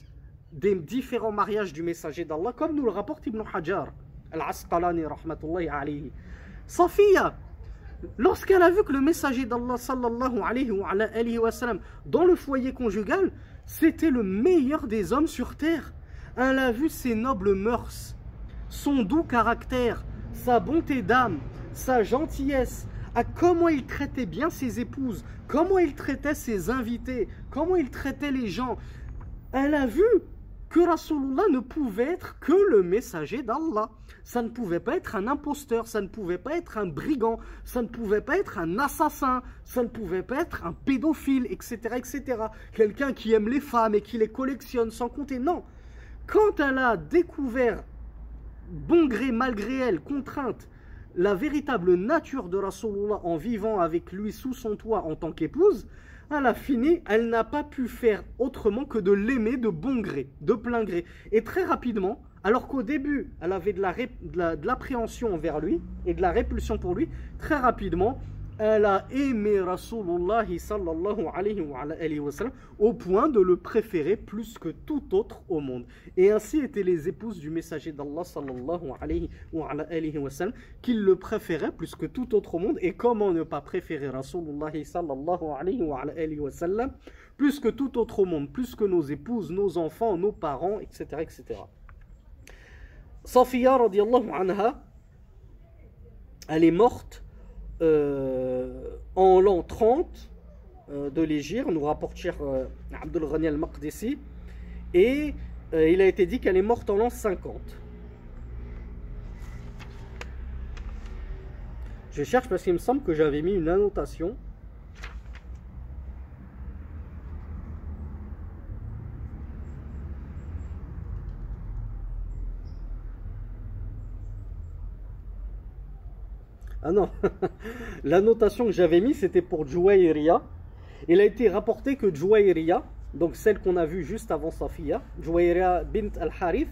des différents mariages du messager d'Allah, comme nous le rapporte Ibn Hajar, Al-Asqalani, rahmatullahi alayhi. Safiya, lorsqu'elle a vu que le messager d'Allah, sallallahu alayhi wa, sallam, dans le foyer conjugal, c'était le meilleur des hommes sur terre. Elle a vu ses nobles mœurs, son doux caractère, sa bonté d'âme, sa gentillesse, à comment il traitait bien ses épouses, comment il traitait ses invités, comment il traitait les gens. Elle a vu que Rasulullah ne pouvait être que le messager d'Allah. Ça ne pouvait pas être un imposteur, ça ne pouvait pas être un brigand, ça ne pouvait pas être un assassin, ça ne pouvait pas être un pédophile, etc. etc. Quelqu'un qui aime les femmes et qui les collectionne sans compter. Non. Quand elle a découvert, bon gré, malgré elle, contrainte, la véritable nature de Rasulullah en vivant avec lui sous son toit en tant qu'épouse, elle a fini, elle n'a pas pu faire autrement que de l'aimer de bon gré, de plein gré. Et très rapidement, alors qu'au début, elle avait de l'appréhension la, envers lui et de la répulsion pour lui, très rapidement, elle a aimé Rasulullah sallallahu alayhi wa, au point de le préférer plus que tout autre au monde. Et ainsi étaient les épouses du messager d'Allah sallallahu alayhi wa, sallam, qu'il le préférait plus que tout autre au monde. Et comment ne pas préférer Rasulullah sallallahu alayhi wa, plus que tout autre au monde, plus que nos épouses, nos enfants, nos parents, etc. etc. Safiya radiallahu anha, elle est morte en l'an 30 euh, de l'Égypte, nous rapporte cher euh, Abdul Ghani al-Maqdisi, et il a été dit qu'elle est morte en l'an 50. Je cherche parce qu'il me semble que j'avais mis une annotation. Ah non, la notation que j'avais mise, c'était pour Jouaïria. Il a été rapporté que Jouaïria, donc celle qu'on a vue juste avant Safia, Jouaïria bint al-Harith,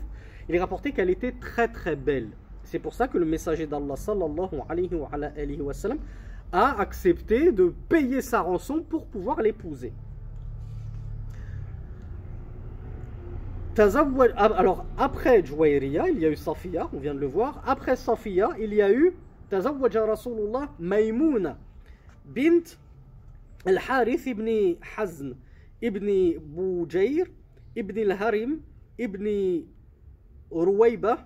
il est rapporté qu'elle était très très belle. C'est pour ça que le messager d'Allah sallallahu alayhi wa, alayhi wa sallam, a accepté de payer sa rançon pour pouvoir l'épouser. Alors après Jouaïria, il y a eu Safia, on vient de le voir. Après Safia, il y a eu تزوج رسول الله ميمونة بنت الحارث بن حزن ابن بوجير ابن الهرم ابن رويبة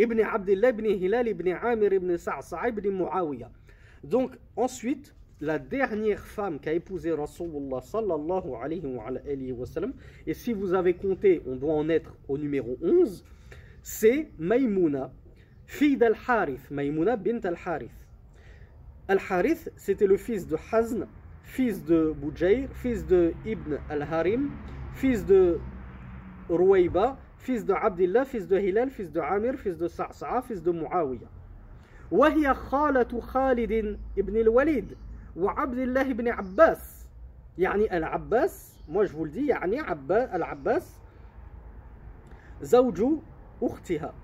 ابن عبد الله بن هلال بن عامر بن صعصع بن معاوية Donc ensuite, la dernière femme qui a épousé Rasulullah sallallahu alayhi wa, alayhi wa sallam, et si vous avez compté, on doit en être au numéro 11, c'est Maïmouna فيدا الحارث ميمونة بنت الحارث. الحارث سيتي لو فيس دو حزن فيس دو بوجير فيس دو ابن الهرم فيس دو رويبة فيس دو عبد الله فيس دو هلال فيس دو عامر فيس دو صعصعة فيس دو معاوية وهي خالة خالد ابن الوليد وعبد الله بن عباس. يعني العباس موش فولدي يعني عبا العباس زوج أختها.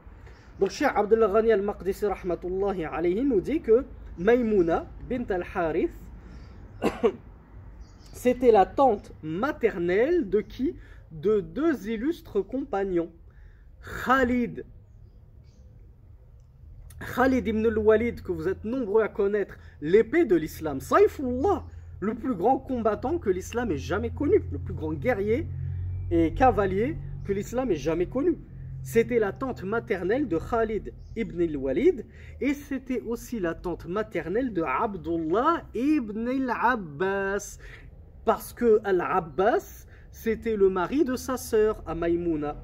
Donc, Cheikh Abdullah Ghani al-Maqdisi rahmatullahi nous dit que Maïmouna bint al-Harith c'était la tante maternelle de qui? De deux illustres compagnons. Khalid. Khalid ibn al-Walid, que vous êtes nombreux à connaître, l'épée de l'islam. Saifullah, le plus grand combattant que l'islam ait jamais connu, le plus grand guerrier et cavalier que l'islam ait jamais connu. C'était la tante maternelle de Khalid ibn al-Walid et c'était aussi la tante maternelle de Abdullah ibn al-Abbas. Parce que al-Abbas, c'était le mari de sa sœur, Maïmouna.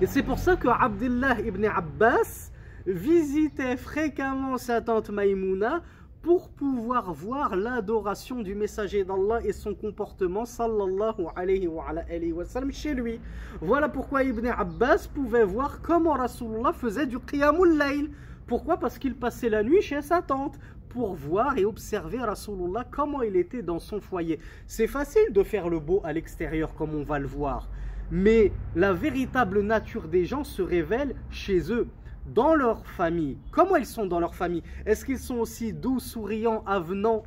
Et c'est pour ça que Abdullah ibn Abbas visitait fréquemment sa tante Maïmouna pour pouvoir voir l'adoration du messager d'Allah et son comportement sallallahu alayhi wa, sallam, chez lui. Voilà pourquoi Ibn Abbas pouvait voir comment Rasulullah faisait du qiyamul layl. Pourquoi? Parce qu'il passait la nuit chez sa tante pour voir et observer Rasulullah comment il était dans son foyer. C'est facile de faire le beau à l'extérieur comme on va le voir. Mais la véritable nature des gens se révèle chez eux dans leur famille. Comment ils sont dans leur famille Est-ce qu'ils sont aussi doux, souriants, avenants,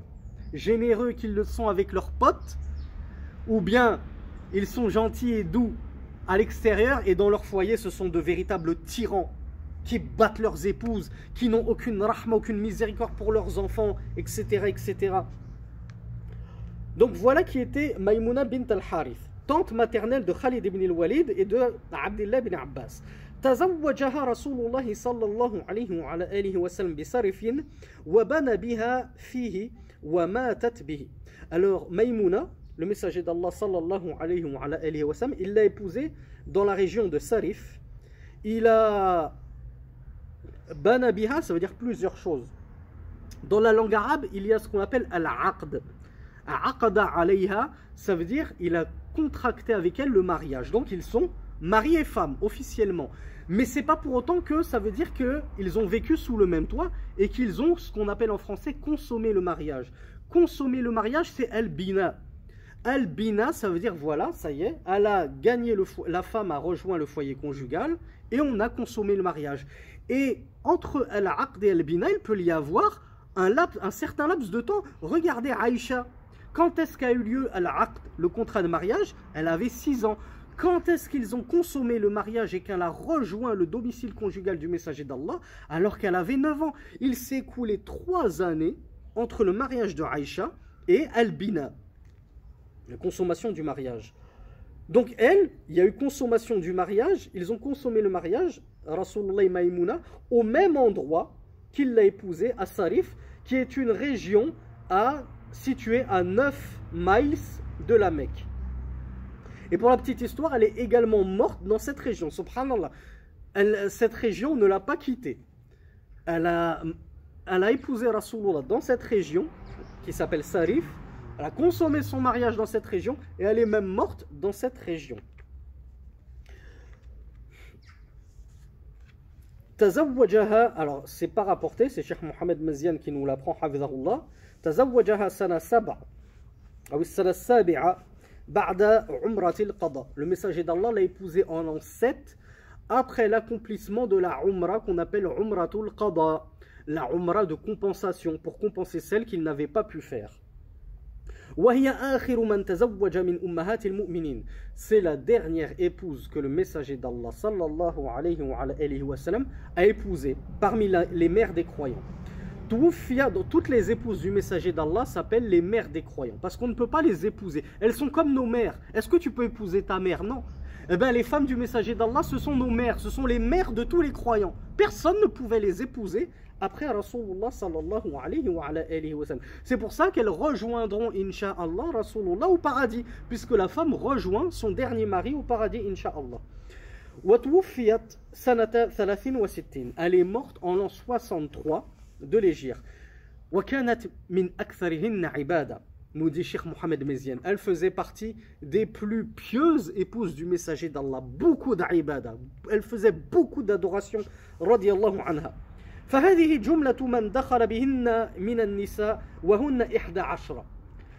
généreux qu'ils le sont avec leurs potes? Ou bien ils sont gentils et doux à l'extérieur et dans leur foyer ce sont de véritables tyrans qui battent leurs épouses, qui n'ont aucune rahma, aucune miséricorde pour leurs enfants, etc. etc. Donc voilà qui était Maïmouna bint al-Harith, tante maternelle de Khalid ibn al-Walid et de Abdullah ibn Abbas. تزوجها رسول الله صلى الله عليه وعلى آله وسلم بصرف وبنى بها فيه وماتت به Alors Maïmouna, le messager d'Allah sallallahu alayhi wa sallam, il l'a épousée dans la région de Sarif. Il a Banabiha, ça veut dire plusieurs choses. Dans la langue arabe, il y a ce qu'on appelle al-aqd. Aqada alayha, ça veut dire il a contracté avec elle le mariage. Donc ils sont mari et femme officiellement. Mais c'est pas pour autant que ça veut dire qu'ils ont vécu sous le même toit et qu'ils ont ce qu'on appelle en français consommé le mariage. Consommer le mariage, c'est al-bina. Al-bina, ça veut dire voilà, ça y est, elle a gagné le la femme a rejoint le foyer conjugal et on a consommé le mariage. Et entre al-aqd et al-bina, il peut y avoir un, un certain laps de temps. Regardez Aïcha. Quand est-ce qu'a eu lieu al-aqd, le contrat de mariage? Elle avait 6 ans. Quand est-ce qu'ils ont consommé le mariage et qu'elle a rejoint le domicile conjugal du messager d'Allah alors qu'elle avait 9 ans? Il s'est écoulé 3 années entre le mariage de Aïcha et Albina, la consommation du mariage. Donc elle, il y a eu consommation du mariage, ils ont consommé le mariage, Rasulullah et Maïmouna, au même endroit qu'il l'a épousée, à Sarif, qui est une région située à 9 miles de la Mecque. Et pour la petite histoire, elle est également morte dans cette région, subhanallah. Elle, cette région ne l'a pas quittée. Elle a, elle a épousé Rasulullah dans cette région, qui s'appelle Sarif. Elle a consommé son mariage dans cette région et elle est même morte dans cette région. Tazawwajaha, alors c'est pas rapporté, c'est Cheikh Mohamed Mazian qui nous l'apprend, Hafizahullah. Tazawwajaha sana sab'a, ou sana sabi'a, le messager d'Allah l'a épousée en l'an 7 après l'accomplissement de la Umrah qu'on appelle Umratul Qada, la Umrah de compensation pour compenser celle qu'il n'avait pas pu faire. C'est la dernière épouse que le messager d'Allah a épousée parmi les mères des croyants toutes les épouses du messager d'Allah s'appellent les mères des croyants. Parce qu'on ne peut pas les épouser. Elles sont comme nos mères. Est-ce que tu peux épouser ta mère? Non. Eh bien, les femmes du messager d'Allah, ce sont nos mères. Ce sont les mères de tous les croyants. Personne ne pouvait les épouser après Rasulullah sallallahu alayhi wa, wa C'est pour ça qu'elles rejoindront, insha'Allah, Rasulullah au paradis. Puisque la femme rejoint son dernier mari au paradis, insha'Allah. Elle est morte en l'an 63 de l'Égypte. Nous dit Cheikh Mohamed Mezian, elle faisait partie des plus pieuses épouses du messager d'Allah. Beaucoup d'ibada. Elle faisait beaucoup d'adoration. Radiallahu anha. فهذه جملة من دخل بهن من النساء وهن إحدى عشرة.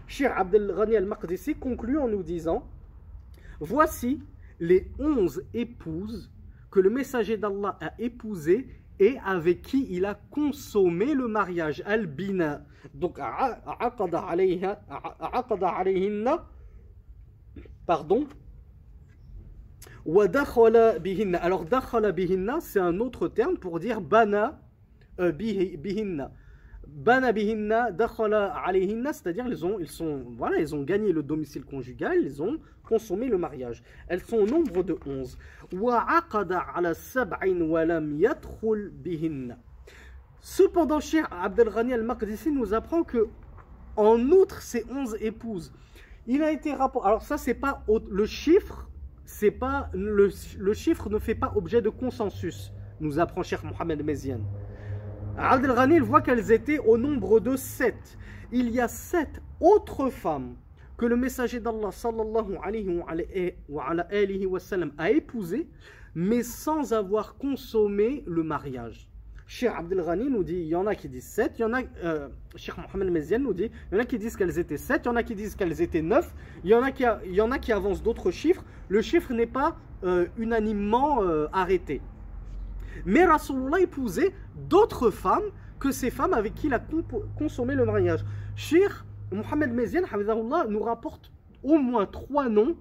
Cheikh Abdel Ghani al-Maqdisi conclut en nous disant Voici les onze épouses que le messager d'Allah a épousées et avec qui il a consommé le mariage, al-bina. Donc, pardon. Alors, c'est un autre terme pour dire bana euh, bihinna. Bana bihinna, dakhala alayhinna, c'est-à-dire ils ont, ils sont, voilà, ils ont gagné le domicile conjugal, ils ont consommé le mariage. Elles sont au nombre de 11. Cependant, cher Abdelghani al-Maqdisi nous apprend que, en outre ces 11 épouses, il a été rapporté. Alors, ça, c'est pas le chiffre, c'est pas le, le, chiffre ne fait pas objet de consensus, nous apprend cher Mohamed Mezian. Abdelghani, il voit qu'elles étaient au nombre de 7. Il y a 7 autres femmes que le messager d'Allah sallallahu alayhi wa, sallam a épousé, mais sans avoir consommé le mariage. Cheikh Abdel Ghani nous dit, il y en a qui disent 7, il y en a, euh, Cheikh Mohamed Mezian nous dit, il y en a qui disent qu'elles étaient 7, il y en a qui disent qu'elles étaient 9, il y en a qui, il y en a qui avancent d'autres chiffres, le chiffre n'est pas euh, unanimement euh, arrêté. Mais Rasulullah épousait d'autres femmes que ces femmes avec qui il a consommé le mariage. Cheikh Mohamed Mezian nous rapporte au moins trois noms,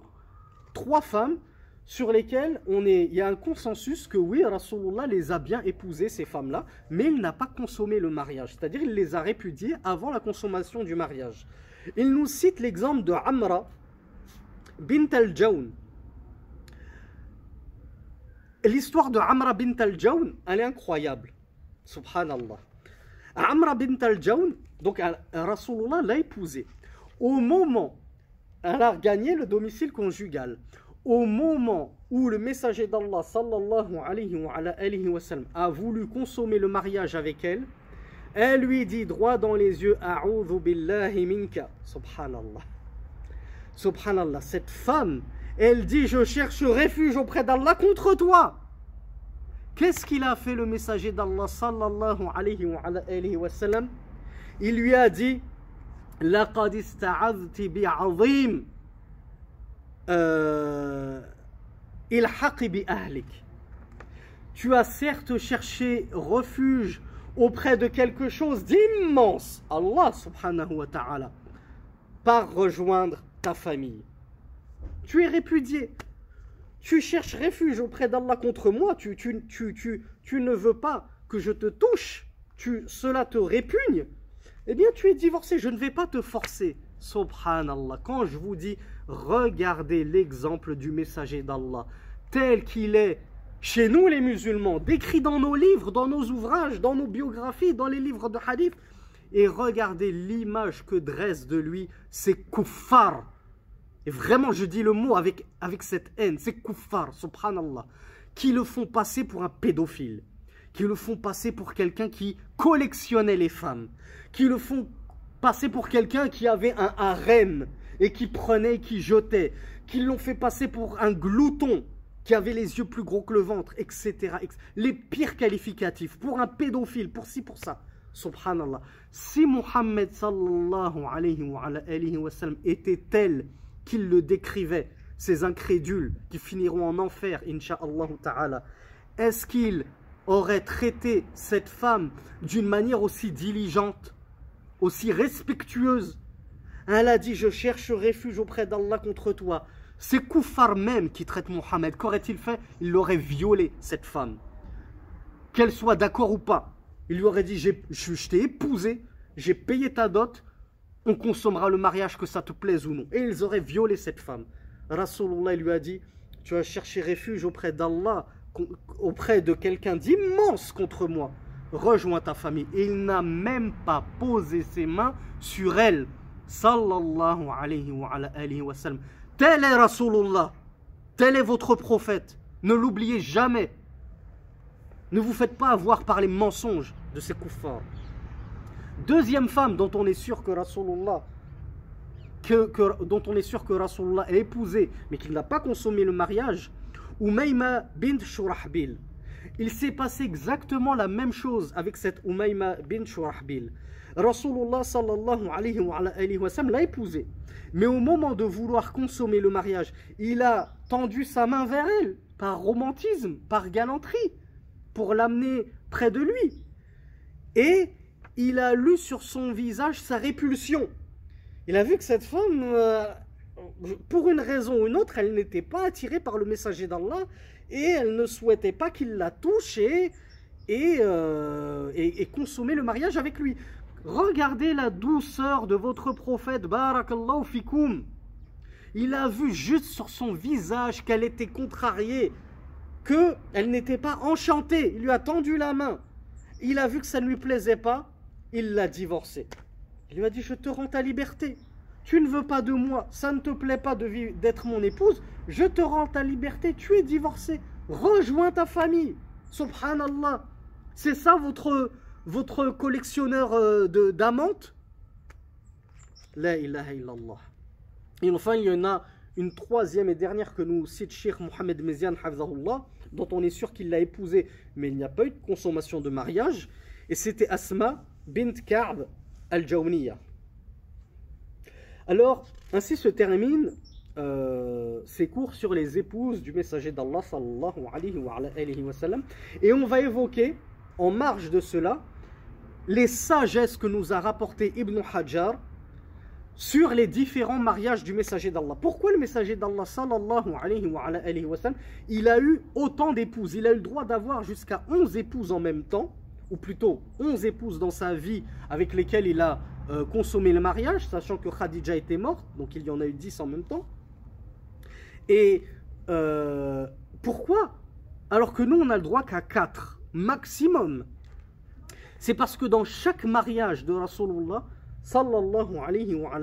trois femmes sur lesquelles on est, il y a un consensus que oui, Rasulullah les a bien épousées, ces femmes-là, mais il n'a pas consommé le mariage. C'est-à-dire il les a répudiées avant la consommation du mariage. Il nous cite l'exemple de Amra bint al-Jawn. L'histoire de Amra bint al-Jawn, elle est incroyable. Subhanallah. Amra bint al-Jawn, donc Rasulullah l'a épousée. Au moment elle a gagné le domicile conjugal. Au moment où le messager d'Allah sallallahu alayhi wa, a voulu consommer le mariage avec elle, elle lui dit droit dans les yeux A'udhu billahi minka. Subhanallah. Subhanallah. Cette femme, elle dit Je cherche refuge auprès d'Allah contre toi. Qu'est-ce qu'il a fait le messager d'Allah sallallahu alayhi wa, alayhi wa sallam Il lui a dit لقد استعذت بعظيم الحق بأهلك Tu as certes cherché refuge auprès de quelque chose d'immense, Allah subhanahu wa ta'ala, par rejoindre ta famille. Tu es répudié. Tu cherches refuge auprès d'Allah contre moi. Tu, tu, tu, tu, ne veux pas que je te touche. Tu, cela te répugne. Eh bien, tu es divorcé. Je ne vais pas te forcer. Subhanallah. Quand je vous dis, regardez l'exemple du messager d'Allah, tel qu'il est chez nous les musulmans, décrit dans nos livres, dans nos ouvrages, dans nos biographies, dans les livres de hadith, et regardez l'image que dresse de lui ces kuffars. Et vraiment, je dis le mot avec, avec cette haine, ces kuffars, subhanallah, qui le font passer pour un pédophile, qui le font passer pour quelqu'un qui collectionnait les femmes, qui le font passer pour quelqu'un qui avait un harem et qui prenait et qui jetait, qui l'ont fait passer pour un glouton, qui avait les yeux plus gros que le ventre, etc. Les pires qualificatifs pour un pédophile, pour ci, pour ça. Subhanallah. Si Muhammad sallallahu alayhi wa, alayhi wa était tel qu'il le décrivait, ces incrédules qui finiront en enfer, insha'Allah ta'ala, est-ce qu'il aurait traité cette femme d'une manière aussi diligente, aussi respectueuse? Elle a dit, je cherche refuge auprès d'Allah contre toi. C'est Koufar même qui traite Mohammed. Qu'aurait-il fait? Il aurait violé cette femme. Qu'elle soit d'accord ou pas. Il lui aurait dit, je, je t'ai épousé, j'ai payé ta dot, on consommera le mariage que ça te plaise ou non. Et ils auraient violé cette femme. Rasulullah lui a dit, tu as cherché refuge auprès d'Allah, auprès de quelqu'un d'immense contre moi. Rejoins ta famille. Et il n'a même pas posé ses mains sur elle. Sallallahu alayhi wa. Tel est Rasulullah. Tel est votre prophète. Ne l'oubliez jamais. Ne vous faites pas avoir par les mensonges de ces kuffars. Deuxième femme dont on est sûr que Rasulullah que, dont on est sûr que Rasulullah a épousé, mais qu'il n'a pas consommé le mariage, Umayma bint Shurahbil. Il s'est passé exactement la même chose avec cette Umayma bint Shurahbil. Rasulullah sallallahu alayhi wa, alayhi wa sallam l'a épousée. Mais au moment de vouloir consommer le mariage, il a tendu sa main vers elle, par romantisme, par galanterie, pour l'amener près de lui. Et il a lu sur son visage sa répulsion. Il a vu que cette femme, euh, pour une raison ou une autre, elle n'était pas attirée par le messager d'Allah et elle ne souhaitait pas qu'il la touche et, et, euh, et, consommer le mariage avec lui. Regardez la douceur de votre prophète, barakallahu fikoum. Il a vu juste sur son visage qu'elle était contrariée, qu'elle n'était pas enchantée. Il lui a tendu la main. Il a vu que ça ne lui plaisait pas il l'a divorcé. Il lui a dit, je te rends ta liberté. Tu ne veux pas de moi, ça ne te plaît pas d'être mon épouse, je te rends ta liberté, tu es divorcé. Rejoins ta famille. Subhanallah. C'est ça votre, votre collectionneur euh, d'amantes La ilaha illallah. Et enfin, il y en a une troisième et dernière que nous cite Sheikh Mohamed Mezian, dont on est sûr qu'il l'a épousée, mais il n'y a pas eu de consommation de mariage. Et c'était Asma, bint Ka'b al-Jawniya. Alors, ainsi se termine euh, ces cours sur les épouses du messager d'Allah sallallahu alayhi wa, wa sallam. Et on va évoquer, en marge de cela, les sagesses que nous a rapporté Ibn Hajar sur les différents mariages du messager d'Allah. Pourquoi le messager d'Allah sallallahu alayhi wa, alayhi wa sallam, il a eu autant d'épouses? Il a eu le droit d'avoir jusqu'à 11 épouses en même temps ou plutôt 11 épouses dans sa vie avec lesquelles il a euh, consommé le mariage, sachant que Khadija était morte, donc il y en a eu 10 en même temps. Et euh, pourquoi Alors que nous, on a le droit qu'à 4 maximum? C'est parce que dans chaque mariage de Rasulullah, sallallahu alayhi wa,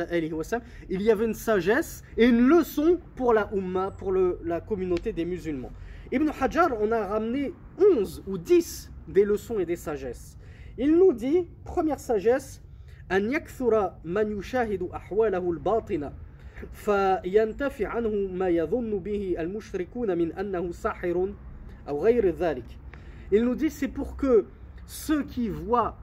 il y avait une sagesse et une leçon pour la Ummah, pour la communauté des musulmans. Ibn Hajar, on a ramené 11 ou 10 des leçons et des sagesses. Il nous dit, première sagesse, أن يكثر من يشاهد أحواله الباطنة فينتفع عنه ما يظن به المشركون من أنه ساحر أو غير ذلك. Il nous dit c'est pour que ceux qui voient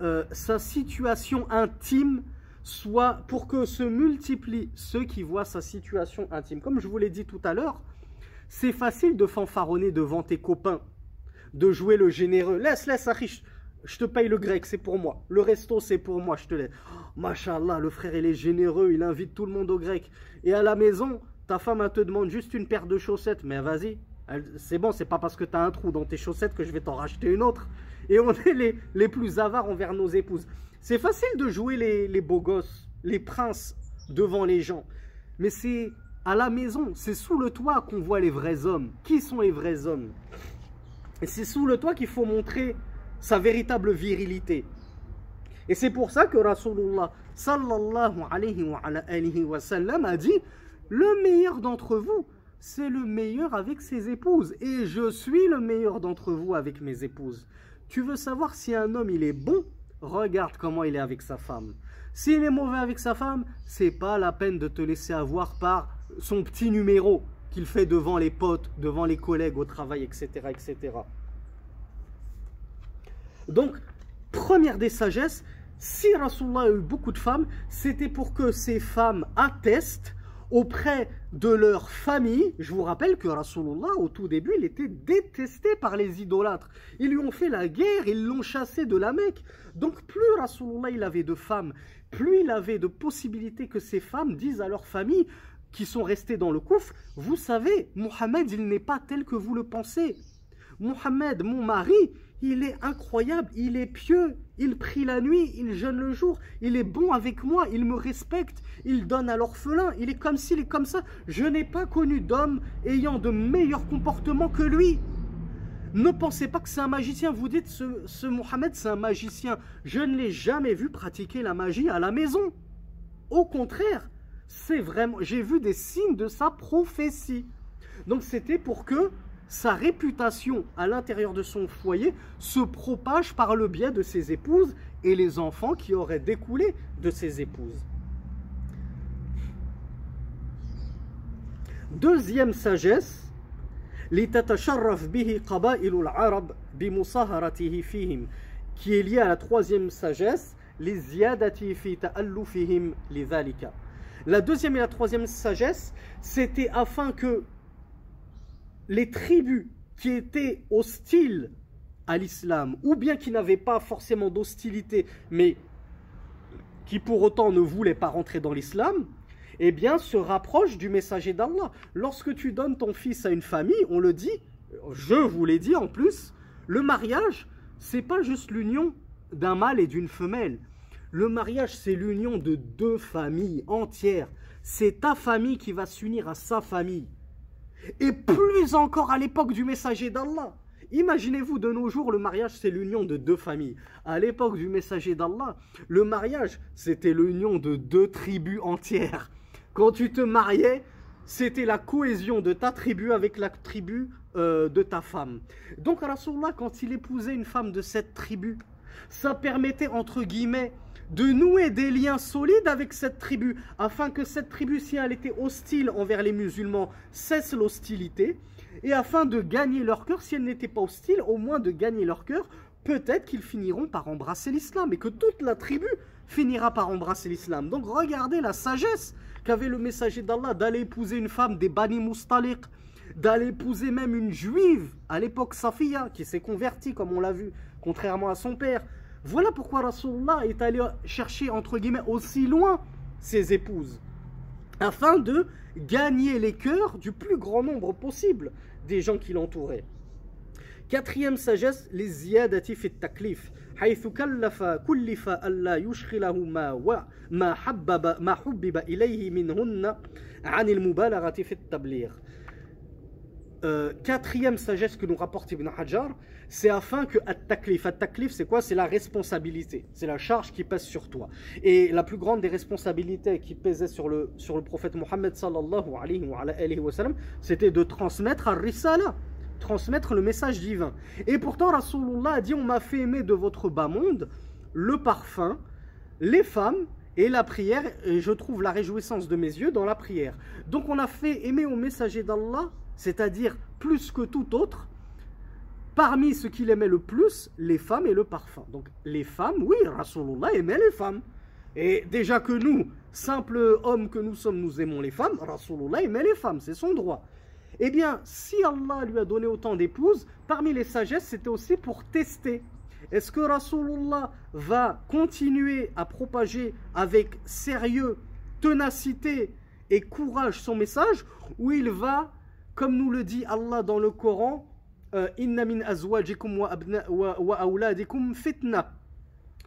euh, sa situation intime soit pour que se multiplient ceux qui voient sa situation intime. Comme je vous l'ai dit tout à l'heure, c'est facile de fanfaronner devant tes copains, de jouer le généreux. Laisse, laisse, riche. Je te paye le grec, c'est pour moi. Le resto, c'est pour moi, je te laisse. Oh, Machallah, le frère, il est généreux, il invite tout le monde au grec. Et à la maison, ta femme, te demande juste une paire de chaussettes. Mais vas-y, c'est bon, c'est pas parce que tu as un trou dans tes chaussettes que je vais t'en racheter une autre. Et on est les, les plus avares envers nos épouses. C'est facile de jouer les, les beaux gosses, les princes devant les gens. Mais c'est à la maison, c'est sous le toit qu'on voit les vrais hommes. Qui sont les vrais hommes? Et c'est sous le toit qu'il faut montrer sa véritable virilité. Et c'est pour ça que Rasulullah sallallahu alayhi wa, sallam a dit Le meilleur d'entre vous, c'est le meilleur avec ses épouses. Et je suis le meilleur d'entre vous avec mes épouses. Tu veux savoir si un homme il est bon? Regarde comment il est avec sa femme. S'il est mauvais avec sa femme, c'est pas la peine de te laisser avoir par son petit numéro qu'il fait devant les potes, devant les collègues au travail, etc. etc. Donc, première des sagesses, si Rasulullah a eu beaucoup de femmes, c'était pour que ces femmes attestent auprès de leur famille. Je vous rappelle que Rasulullah, au tout début, il était détesté par les idolâtres. Ils lui ont fait la guerre, ils l'ont chassé de la Mecque. Donc plus Rasulullah il avait de femmes, plus il avait de possibilités que ces femmes disent à leur famille qui sont restées dans le couf, vous savez, Mohammed, il n'est pas tel que vous le pensez. Mohammed, mon mari, il est incroyable, il est pieux, il prie la nuit, il jeûne le jour, il est bon avec moi, il me respecte, il donne à l'orphelin, il est comme s'il est comme ça. Je n'ai pas connu d'homme ayant de meilleurs comportements que lui. Ne pensez pas que c'est un magicien. Vous dites, ce, ce Mohammed, c'est un magicien. Je ne l'ai jamais vu pratiquer la magie à la maison. Au contraire, c'est vraiment, j'ai vu des signes de sa prophétie. Donc c'était pour que sa réputation à l'intérieur de son foyer se propage par le biais de ses épouses et les enfants qui auraient découlé de ses épouses. Deuxième sagesse, qui est liée à la troisième sagesse, La deuxième et la troisième sagesse, c'était afin que les tribus qui étaient hostiles à l'islam, ou bien qui n'avaient pas forcément d'hostilité, mais qui pour autant ne voulaient pas rentrer dans l'islam, eh bien, se rapprochent du messager d'Allah. Lorsque tu donnes ton fils à une famille, on le dit, je vous l'ai dit en plus, le mariage, c'est pas juste l'union d'un mâle et d'une femelle. Le mariage, c'est l'union de deux familles entières. C'est ta famille qui va s'unir à sa famille. Et plus encore à l'époque du messager d'Allah. Imaginez-vous, de nos jours, le mariage, c'est l'union de deux familles. À l'époque du messager d'Allah, le mariage, c'était l'union de deux tribus entières. Quand tu te mariais, c'était la cohésion de ta tribu avec la tribu euh, de ta femme. Donc Rasulullah, quand il épousait une femme de cette tribu, ça permettait, entre guillemets, de nouer des liens solides avec cette tribu, afin que cette tribu, si elle était hostile envers les musulmans, cesse l'hostilité, et afin de gagner leur cœur, si elle n'était pas hostile, au moins de gagner leur cœur, peut-être qu'ils finiront par embrasser l'islam, et que toute la tribu finira par embrasser l'islam. Donc regardez la sagesse qu'avait le messager d'Allah d'aller épouser une femme des Bani Mustaliq, d'aller épouser même une juive, à l'époque Safiya, qui s'est convertie, comme on l'a vu, contrairement à son père, voilà pourquoi Rasulullah est allé chercher, entre guillemets, aussi loin ses épouses, afin de gagner les cœurs du plus grand nombre possible des gens qui l'entouraient. Quatrième sagesse, les ziyadati et taklif. حيث كلف كلف ألا يشغله ما ما حبب ما حبب إليه منهن عن المبالغة في التبليغ. euh, quatrième sagesse que nous rapporte Ibn Hajar, c'est afin que at-taklif, c'est quoi? C'est la responsabilité, c'est la charge qui pèse sur toi. Et la plus grande des responsabilités qui pesait sur le, sur le prophète Mohammed sallallahu alayhi wa, sallam, c'était de transmettre ar-risala, transmettre le message divin. Et pourtant Rasulullah a dit, on m'a fait aimer de votre bas monde le parfum, les femmes et la prière, et je trouve la réjouissance de mes yeux dans la prière. Donc on a fait aimer au messager d'Allah, c'est-à-dire plus que tout autre, parmi ce qu'il aimait le plus, les femmes et le parfum. Donc les femmes, oui, Rasulullah aimait les femmes. Et déjà que nous, simples hommes que nous sommes, nous aimons les femmes, Rasulullah aimait les femmes, c'est son droit. Eh bien, si Allah lui a donné autant d'épouses, parmi les sagesses, c'était aussi pour tester est-ce que Rasulullah va continuer à propager avec sérieux, ténacité et courage son message ou il va, comme nous le dit Allah dans le Coran, euh, Inna min azwajikum wa awladikum fitna.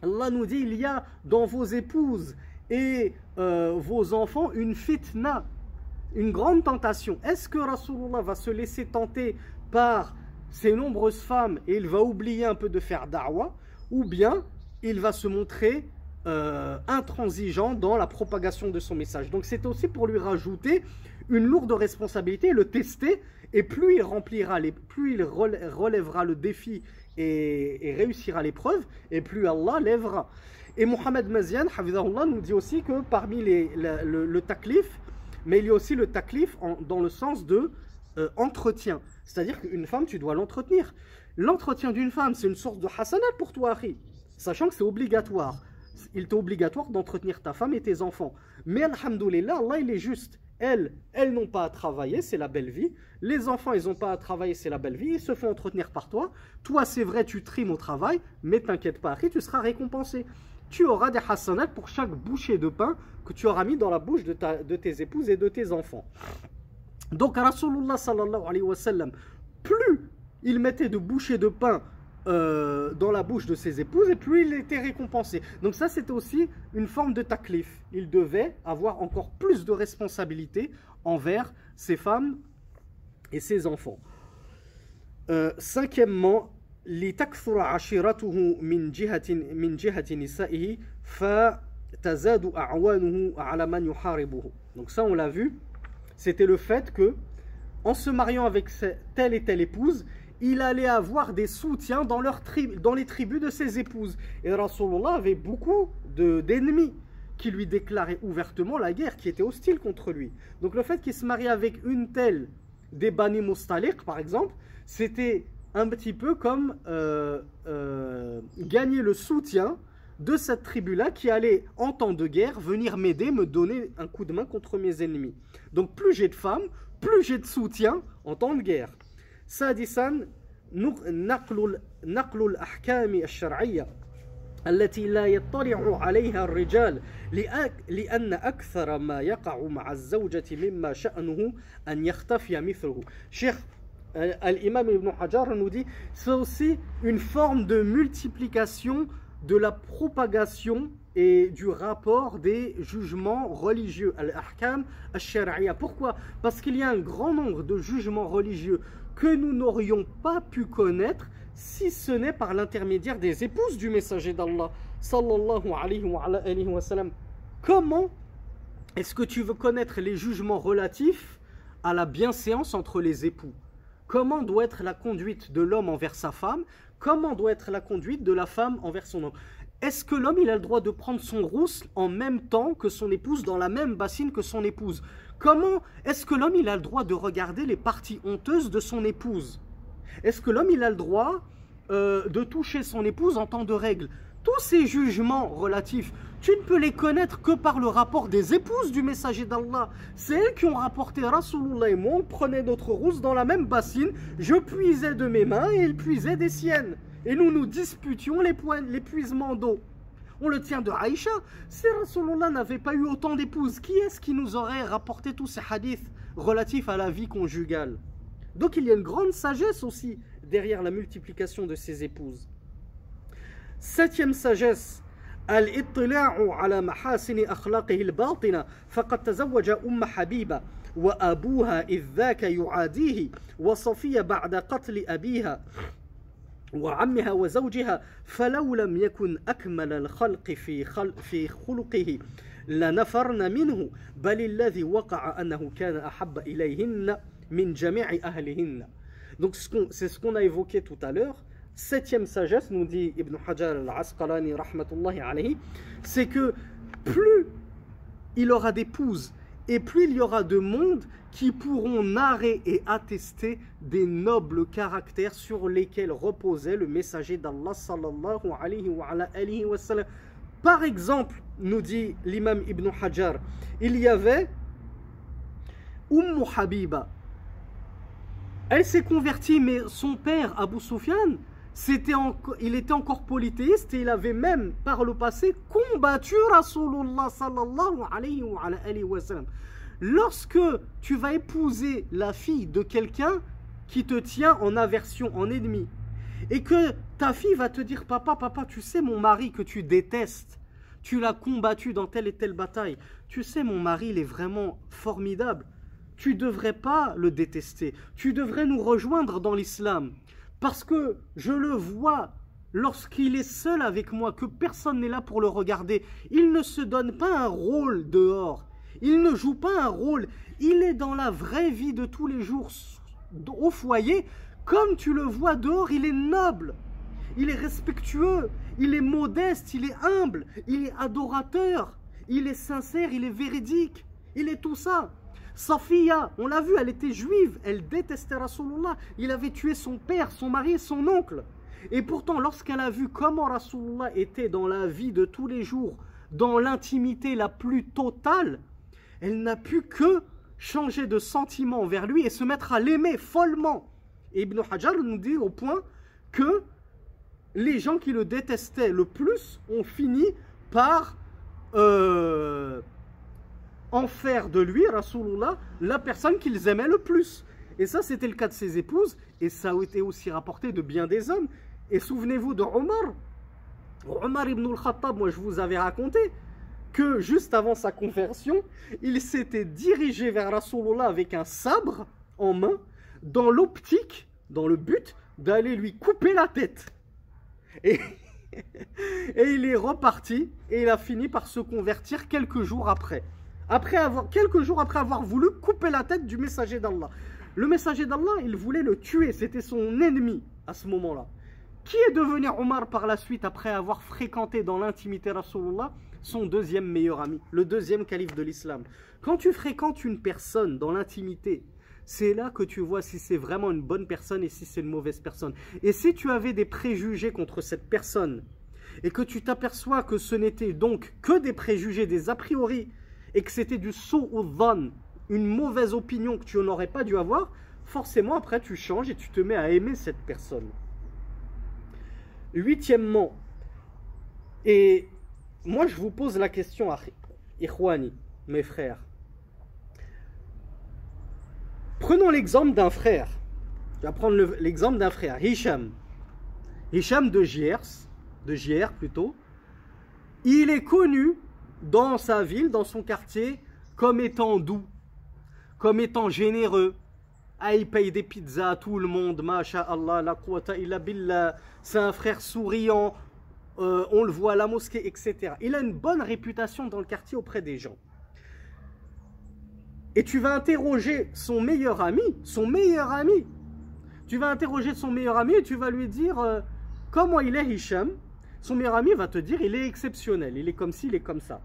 Allah nous dit il y a dans vos épouses et euh, vos enfants une fitna, une grande tentation. Est-ce que Rasulullah va se laisser tenter par ces nombreuses femmes et il va oublier un peu de faire da'wah, ou bien il va se montrer euh, intransigeant dans la propagation de son message? Donc c'est aussi pour lui rajouter une lourde responsabilité, le tester, et plus il remplira, les, plus il relèvera le défi et, réussira l'épreuve, et plus Allah lèvera. Et Mohamed Mazian, nous dit aussi que parmi les, le, taklif, mais il y a aussi le taklif dans le sens de euh, entretien. C'est-à-dire qu'une femme, tu dois l'entretenir. L'entretien d'une femme, c'est une source de hasanat pour toi, Harry. Sachant que c'est obligatoire. Il est obligatoire d'entretenir ta femme et tes enfants. Mais Alhamdoulilah, Allah, il est juste. Elles, elles n'ont pas à travailler, c'est la belle vie. Les enfants, ils n'ont pas à travailler, c'est la belle vie. Ils se font entretenir par toi. Toi, c'est vrai, tu trimes au travail, mais t'inquiète pas, Harry, tu seras récompensé. Tu auras des hasanats pour chaque bouchée de pain que tu auras mis dans la bouche de, de tes épouses et de tes enfants. Donc Rasulullah sallallahu alayhi wa sallam, plus il mettait de bouchées de pain euh, dans la bouche de ses épouses, et plus il était récompensé. Donc ça, c'était aussi une forme de taklif. Il devait avoir encore plus de responsabilités envers ses femmes et ses enfants. Euh, cinquièmement, لتكثر عشيرته من جهة من جهة نسائه فتزاد أعوانه على من يحاربه. Donc ça, on l'a vu c'était le fait que, en se mariant avec telle et telle épouse, il allait avoir des soutiens dans, dans les tribus de ses épouses. Et Rasulullah avait beaucoup d'ennemis qui lui déclaraient ouvertement la guerre, qui étaient hostiles contre lui. Donc le fait qu'il se marie avec une telle des Bani Mustalik, par exemple, c'était un petit peu comme euh, euh, gagner le soutien de cette tribu-là qui allait, en temps de guerre, venir m'aider, me donner un coup de main contre mes ennemis. Donc plus j'ai de femmes, plus j'ai de soutien en temps de guerre. سادسا نقل نقل الأحكام الشرعية التي لا يطلع عليها الرجال لأن أكثر ما يقع مع الزوجة مما شأنه أن يختفي مثله. شيخ الإمام ابن حجر nous dit c'est aussi une forme de multiplication de la propagation et du rapport des jugements religieux, al-ahkam al-shari'a. Pourquoi? Parce qu'il y a un grand nombre de jugements religieux que nous n'aurions pas pu connaître si ce n'est par l'intermédiaire des épouses du messager d'Allah sallallahu alayhi wa, sallam. Comment est-ce que tu veux connaître les jugements relatifs à la bienséance entre les époux? Comment doit être la conduite de l'homme envers sa femme? Comment doit être la conduite de la femme envers son homme? Est-ce que l'homme il a le droit de prendre son rousse en même temps que son épouse, dans la même bassine que son épouse? Comment est-ce que l'homme il a le droit de regarder les parties honteuses de son épouse? Est-ce que l'homme il a le droit euh, de toucher son épouse en temps de règle? Tous ces jugements relatifs tu ne peux les connaître que par le rapport des épouses du messager d'Allah. C'est elles qui ont rapporté Rasulullah et moi, on prenait notre rousse dans la même bassine, je puisais de mes mains et il puisait des siennes Et nous nous disputions l'épuisement d'eau. On le tient de Aïcha. Si Rasulullah n'avait pas eu autant d'épouses, qui est-ce qui nous aurait rapporté tous ces hadiths relatifs à la vie conjugale Donc il y a une grande sagesse aussi derrière la multiplication de ces épouses. Septième sagesse, الاطلاع على محاسن أخلاقه الباطنة فقد تزوج أم حبيبة وأبوها إذ ذاك يعاديه وصفية بعد قتل أبيها وعمها وزوجها فلو لم يكن أكمل الخلق في, خل في خلقه لنفرن منه بل الذي وقع أنه كان أحب إليهن من جميع أهلهن Donc c'est ce qu'on a évoqué tout à l'heure. Septième sagesse, nous dit Ibn Hajar al-Asqalani c'est que plus il aura d'épouses et plus il y aura de monde qui pourront narrer et attester des nobles caractères sur lesquels reposait le messager d'Allah sallallahu alayhi wa, wa. Par exemple, nous dit l'imam Ibn Hajar, il y avait Umm Habiba. Elle s'est convertie, mais son père, Abu Sufyan, il était encore polythéiste et il avait même par le passé combattu Rasulullah sallallahu alayhi wa, sallam. Lorsque tu vas épouser la fille de quelqu'un qui te tient en aversion, en ennemi, et que ta fille va te dire Papa, papa, tu sais mon mari que tu détestes, tu l'as combattu dans telle et telle bataille, tu sais mon mari, il est vraiment formidable, tu devrais pas le détester, tu devrais nous rejoindre dans l'islam. Parce que je le vois lorsqu'il est seul avec moi, que personne n'est là pour le regarder. Il ne se donne pas un rôle dehors. Il ne joue pas un rôle. Il est dans la vraie vie de tous les jours au foyer. Comme tu le vois dehors, il est noble. Il est respectueux. Il est modeste. Il est humble. Il est adorateur. Il est sincère. Il est véridique. Il est tout ça. Safia, on l'a vu, elle était juive, elle détestait Rasulullah. Il avait tué son père, son mari son oncle. Et pourtant, lorsqu'elle a vu comment Rasulullah était dans la vie de tous les jours, dans l'intimité la plus totale, elle n'a pu que changer de sentiment envers lui et se mettre à l'aimer follement. Et Ibn Hajar nous dit au point que les gens qui le détestaient le plus ont fini par euh, en faire de lui, Rasulullah, la personne qu'ils aimaient le plus. Et ça, c'était le cas de ses épouses, et ça a été aussi rapporté de bien des hommes. Et souvenez-vous de Omar. Omar ibn al-Khattab, moi je vous avais raconté que juste avant sa conversion, il s'était dirigé vers Rasulullah avec un sabre en main, dans l'optique, dans le but d'aller lui couper la tête. Et, et il est reparti, et il a fini par se convertir quelques jours après après avoir, quelques jours après avoir voulu couper la tête du messager d'Allah. Le messager d'Allah, il voulait le tuer, c'était son ennemi à ce moment-là. Qui est devenu Omar par la suite après avoir fréquenté dans l'intimité Rasulullah son deuxième meilleur ami, le deuxième calife de l'islam? Quand tu fréquentes une personne dans l'intimité, c'est là que tu vois si c'est vraiment une bonne personne et si c'est une mauvaise personne. Et si tu avais des préjugés contre cette personne et que tu t'aperçois que ce n'était donc que des préjugés, des a priori, et que c'était du sou ou dhan, une mauvaise opinion que tu n'aurais pas dû avoir, forcément après tu changes et tu te mets à aimer cette personne. Huitièmement, et moi je vous pose la question à Ikhwani, mes frères. Prenons l'exemple d'un frère. Je vais prendre l'exemple d'un frère, Hisham. Hisham de Giers, de Gier plutôt. Il est connu dans sa ville, dans son quartier, comme étant doux, comme étant généreux. Ah, il paye des pizzas à tout le monde, Allah, la quwata illa billah. C'est un frère souriant, euh, on le voit à la mosquée, etc. Il a une bonne réputation dans le quartier auprès des gens. Et tu vas interroger son meilleur ami, son meilleur ami. Tu vas interroger son meilleur ami et tu vas lui dire euh, comment il est Hicham son meilleur ami va te dire il est exceptionnel, il est comme ci, il est comme ça.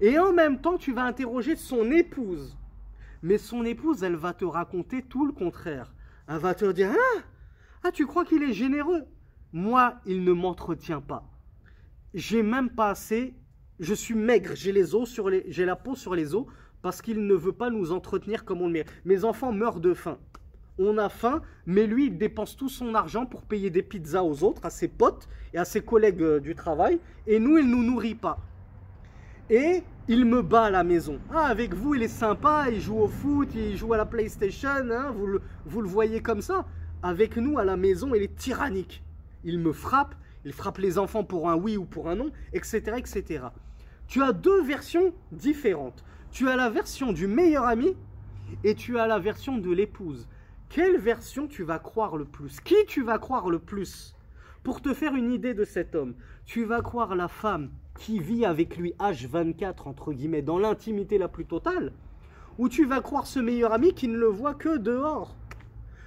Et en même temps, tu vas interroger son épouse. Mais son épouse, elle va te raconter tout le contraire. Elle va te dire Ah, ah tu crois qu'il est généreux? Moi, il ne m'entretient pas. J'ai même pas assez. Je suis maigre, j'ai les os sur les, j'ai la peau sur les os parce qu'il ne veut pas nous entretenir comme on le mérite. Mes enfants meurent de faim on a faim, mais lui, il dépense tout son argent pour payer des pizzas aux autres, à ses potes et à ses collègues euh, du travail, et nous, il ne nous nourrit pas. Et il me bat à la maison. Ah, avec vous, il est sympa, il joue au foot, il joue à la PlayStation, hein, vous, le, vous le voyez comme ça. Avec nous, à la maison, il est tyrannique. Il me frappe, il frappe les enfants pour un oui ou pour un non, etc., etc. Tu as deux versions différentes. Tu as la version du meilleur ami et tu as la version de l'épouse. Quelle version tu vas croire le plus? Qui tu vas croire le plus? Pour te faire une idée de cet homme, tu vas croire la femme qui vit avec lui H24, entre guillemets, dans l'intimité la plus totale, ou tu vas croire ce meilleur ami qui ne le voit que dehors?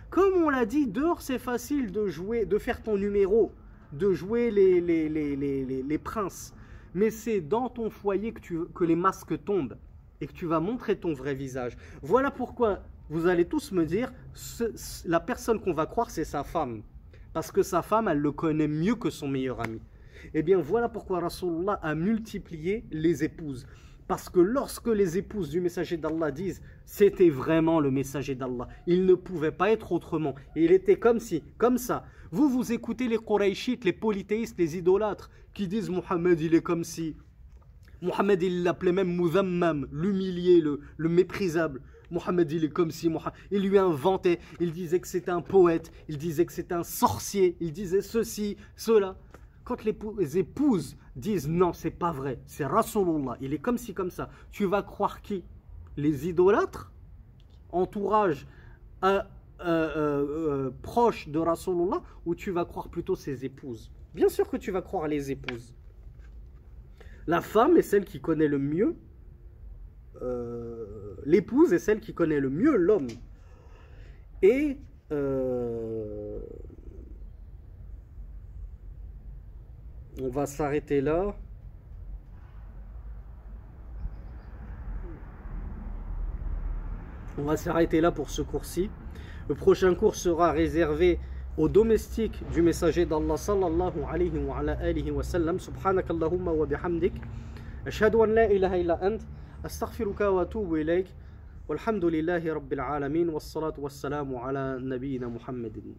Comme on l'a dit, dehors c'est facile de jouer, de faire ton numéro, de jouer les, les, les, les princes. Mais c'est dans ton foyer que, tu, que les masques tombent et que tu vas montrer ton vrai visage. Voilà pourquoi vous allez tous me dire, la personne qu'on va croire, c'est sa femme. Parce que sa femme, elle le connaît mieux que son meilleur ami. Eh bien, voilà pourquoi Rasulullah a multiplié les épouses. Parce que lorsque les épouses du messager d'Allah disent c'était vraiment le messager d'Allah, il ne pouvait pas être autrement. il était comme si, comme ça. Vous, vous écoutez les Quraishites, les polythéistes, les idolâtres qui disent Mohammed, il est comme si. Mohammed, il l'appelait même Muzammam, l'humilié, le méprisable. Mohammed, il est comme si il lui inventait, il disait que c'était un poète, il disait que c'était un sorcier, il disait ceci, cela. Quand les épouses disent non, c'est pas vrai, c'est Rasulullah, il est comme si comme ça, tu vas croire qui? Les idolâtres? Entourage euh, euh, euh, proche de Rasulullah ou tu vas croire plutôt ses épouses? Bien sûr que tu vas croire les épouses. La femme est celle qui connaît le mieux euh, l'épouse est celle qui connaît le mieux l'homme. Et euh, on va s'arrêter là. On va s'arrêter là pour ce cours-ci. Le prochain cours sera réservé aux domestiques du messager d'Allah sallallahu alayhi wa alihi wa sallam. Subhanakallahumma wa bihamdik. An la ilaha illa ant. أستغفرك وأتوب إليك والحمد لله رب العالمين والصلاة والسلام على نبينا محمد.